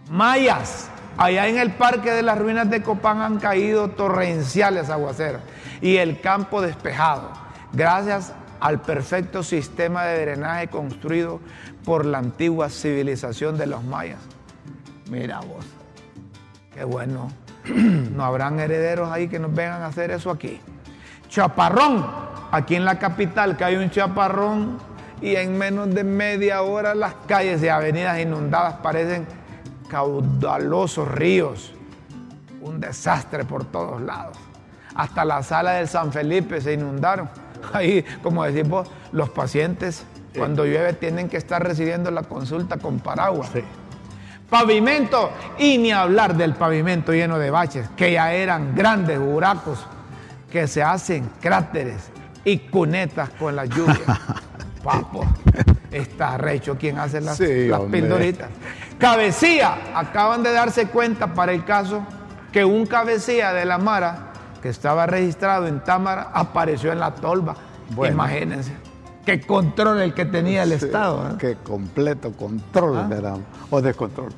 Mayas, allá en el Parque de las Ruinas de Copán han caído torrenciales aguaceros y el campo despejado, gracias al perfecto sistema de drenaje construido por la antigua civilización de los mayas. Mira vos, qué bueno. No habrán herederos ahí que nos vengan a hacer eso aquí. Chaparrón, aquí en la capital hay un chaparrón y en menos de media hora las calles y avenidas inundadas parecen caudalosos ríos. Un desastre por todos lados. Hasta la sala del San Felipe se inundaron. Ahí, como decimos, los pacientes cuando llueve tienen que estar recibiendo la consulta con paraguas. Pavimento, y ni hablar del pavimento lleno de baches, que ya eran grandes buracos que se hacen cráteres y cunetas con la lluvia. Papo, está recho quien hace las, Sí, las hombre. pildoritas. Cabecía, acaban de darse cuenta para el caso que un cabecía de la Mara que estaba registrado en Támara apareció en la tolva. Bueno. Imagínense. Qué control el que tenía el Estado. ¿eh? Que completo control, Ah. ¿verdad? O descontrol.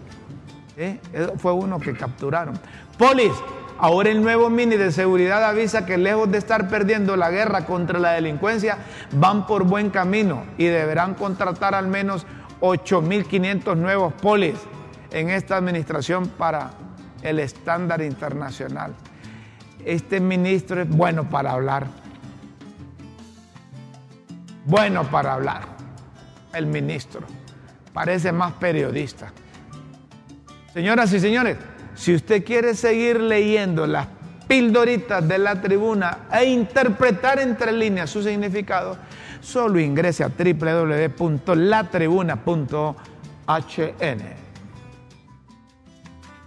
¿Eh? Eso Fue uno que capturaron. Polis, ahora el nuevo mini de seguridad avisa que lejos de estar perdiendo la guerra contra la delincuencia, van por buen camino y deberán contratar al menos 8.500 nuevos polis en esta administración para el estándar internacional. Este ministro es bueno para hablar. Bueno para hablar. El ministro. Parece más periodista. Señoras y señores, si usted quiere seguir leyendo las pildoritas de la tribuna e interpretar entre líneas su significado, solo ingrese a www.latribuna.hn.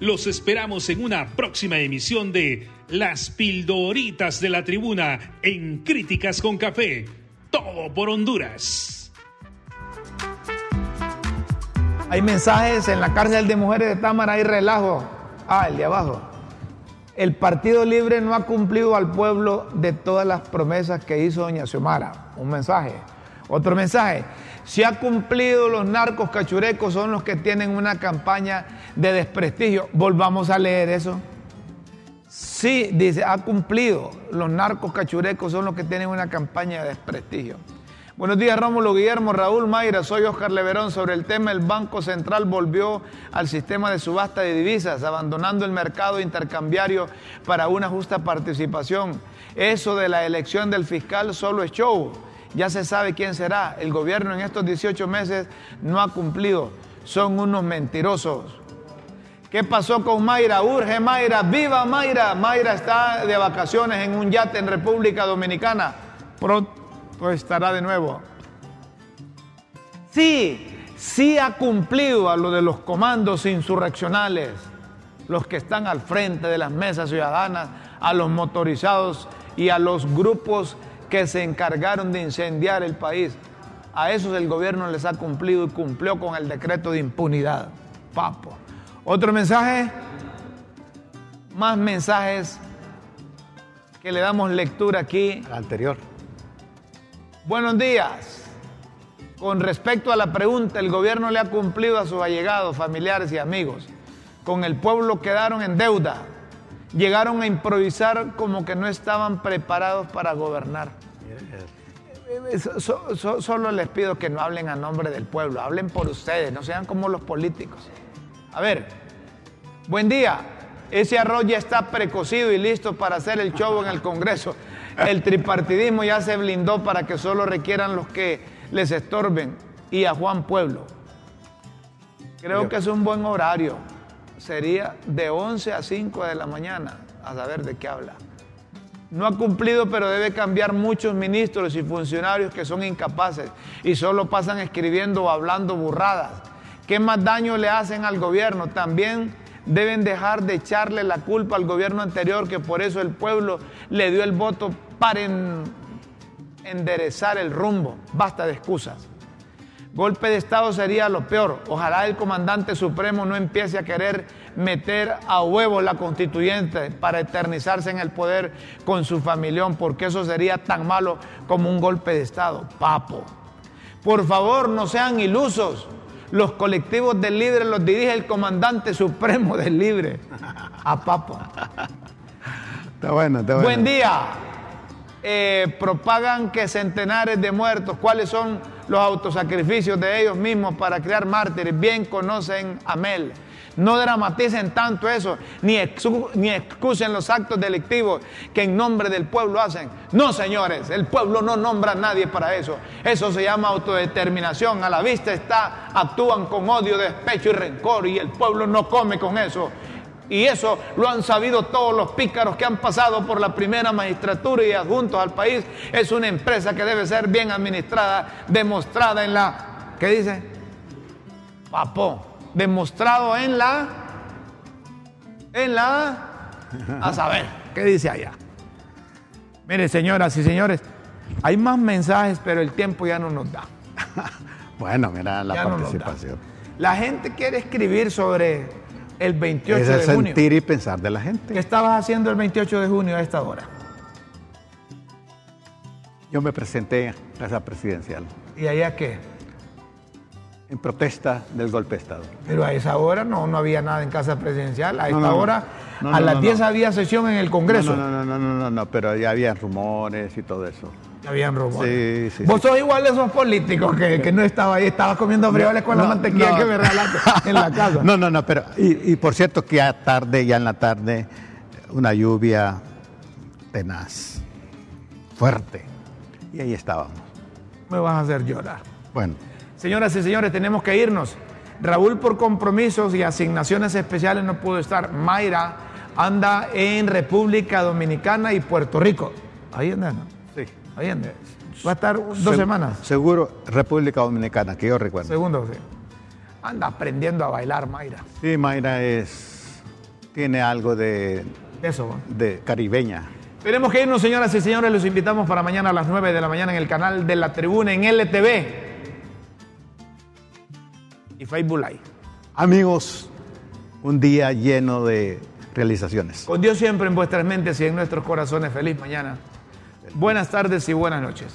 Los esperamos en una próxima emisión de Las Pildoritas de la Tribuna en Críticas con Café. Todo por Honduras. Hay mensajes en la cárcel de mujeres de Támara, hay relajo. Ah, el de abajo. El Partido Libre no ha cumplido al pueblo de todas las promesas que hizo doña Xiomara. Un mensaje. Otro mensaje. Si ha cumplido los narcos cachurecos son los que tienen una campaña de desprestigio. Volvamos a leer eso. Sí, dice, ha cumplido. Los narcos cachurecos son los que tienen una campaña de desprestigio. Buenos días, Rómulo Guillermo, Raúl Mayra, soy Oscar Leverón. Sobre el tema, el Banco Central volvió al sistema de subasta de divisas, abandonando el mercado intercambiario para una justa participación. Eso de la elección del fiscal solo es show. Ya se sabe quién será. El gobierno en estos 18 meses no ha cumplido. Son unos mentirosos. ¿Qué pasó con Mayra? Urge Mayra, viva Mayra. Mayra está de vacaciones en un yate en República Dominicana. Estará de nuevo. Sí, sí ha cumplido a lo de los comandos insurreccionales, los que están al frente de las mesas ciudadanas, a los motorizados y a los grupos que se encargaron de incendiar el país. A esos el gobierno les ha cumplido y cumplió con el decreto de impunidad. Papo. Otro mensaje, más mensajes que le damos lectura aquí. El anterior. Buenos días. Con respecto a la pregunta, el gobierno le ha cumplido a sus allegados, familiares y amigos. Con el pueblo quedaron en deuda. Llegaron a improvisar como que no estaban preparados para gobernar. Eh, so- so- solo les pido que no hablen a nombre del pueblo, hablen por ustedes, no sean como los políticos. A ver, buen día. Ese arroz ya está precocido y listo para hacer el show en el Congreso. El tripartidismo ya se blindó para que solo requieran los que les estorben y a Juan Pueblo. Creo que es un buen horario. Sería de 11 a 5 de la mañana, a saber de qué habla. No ha cumplido, pero debe cambiar muchos ministros y funcionarios que son incapaces y solo pasan escribiendo o hablando burradas. ¿Qué más daño le hacen al gobierno? También deben dejar de echarle la culpa al gobierno anterior, que por eso el pueblo le dio el voto para en- enderezar el rumbo. Basta de excusas. Golpe de Estado sería lo peor. Ojalá el comandante supremo no empiece a querer meter a huevo la constituyente para eternizarse en el poder con su familión, porque eso sería tan malo como un golpe de Estado. Papo. Por favor, no sean ilusos. Los colectivos del Libre los dirige el comandante supremo del Libre. A Papo. Está bueno, está bueno. Buen día. Eh, propagan que centenares de muertos, ¿cuáles son los autosacrificios de ellos mismos para crear mártires? Bien conocen a Mel. No dramaticen tanto eso, ni, ni excusen los actos delictivos que en nombre del pueblo hacen. No, señores, el pueblo no nombra a nadie para eso. Eso se llama autodeterminación. A la vista está, actúan con odio, despecho y rencor y el pueblo no come con eso. Y eso lo han sabido todos los pícaros que han pasado por la primera magistratura y adjuntos al país. Es una empresa que debe ser bien administrada, demostrada en la... ¿Qué dice? Papo. Demostrado en la... En la... A saber, ¿qué dice allá? Mire, señoras y señores, Hay más mensajes, pero el tiempo ya no nos da. bueno, mira la Ya no participación. La gente quiere escribir sobre el 28 es de el junio. sentir y pensar de la gente. ¿Qué estabas haciendo el 28 de junio a esta hora? Yo me presenté a Casa Presidencial ¿Y allá qué? En protesta del golpe de Estado. Pero a esa hora no, no había nada en casa presidencial. A no, no. hora, No, a las no, 10 no. había sesión en el Congreso. No, no, no, no, no, no, no, pero ya había rumores y todo eso. Habían rumores. Sí, sí, Vos sos igual de esos políticos que, que no estaba ahí, estabas comiendo frijoles con la mantequilla que me regalaste en la casa. No, no, no, pero y, y por cierto que ya tarde, ya en la tarde, una lluvia tenaz, fuerte. Y ahí estábamos. Me vas a hacer llorar. Bueno, Señoras y señores, tenemos que irnos. Raúl por compromisos y asignaciones especiales no pudo estar. Mayra anda en República Dominicana y Puerto Rico. Ahí anda, ¿no? sí. Ahí anda. Va a estar dos Se- semanas. Seguro República Dominicana, que yo recuerdo. Segundo, sí. Anda aprendiendo a bailar, Mayra. Sí, Mayra es tiene algo de, Eso, ¿va? de caribeña. Tenemos que irnos, señoras y señores. Los invitamos para mañana a las 9 de la mañana en el canal de la tribuna en LTV y Facebook Live. Amigos, un día lleno de realizaciones. Con Dios siempre en vuestras mentes y en nuestros corazones. Feliz mañana. Buenas tardes y buenas noches.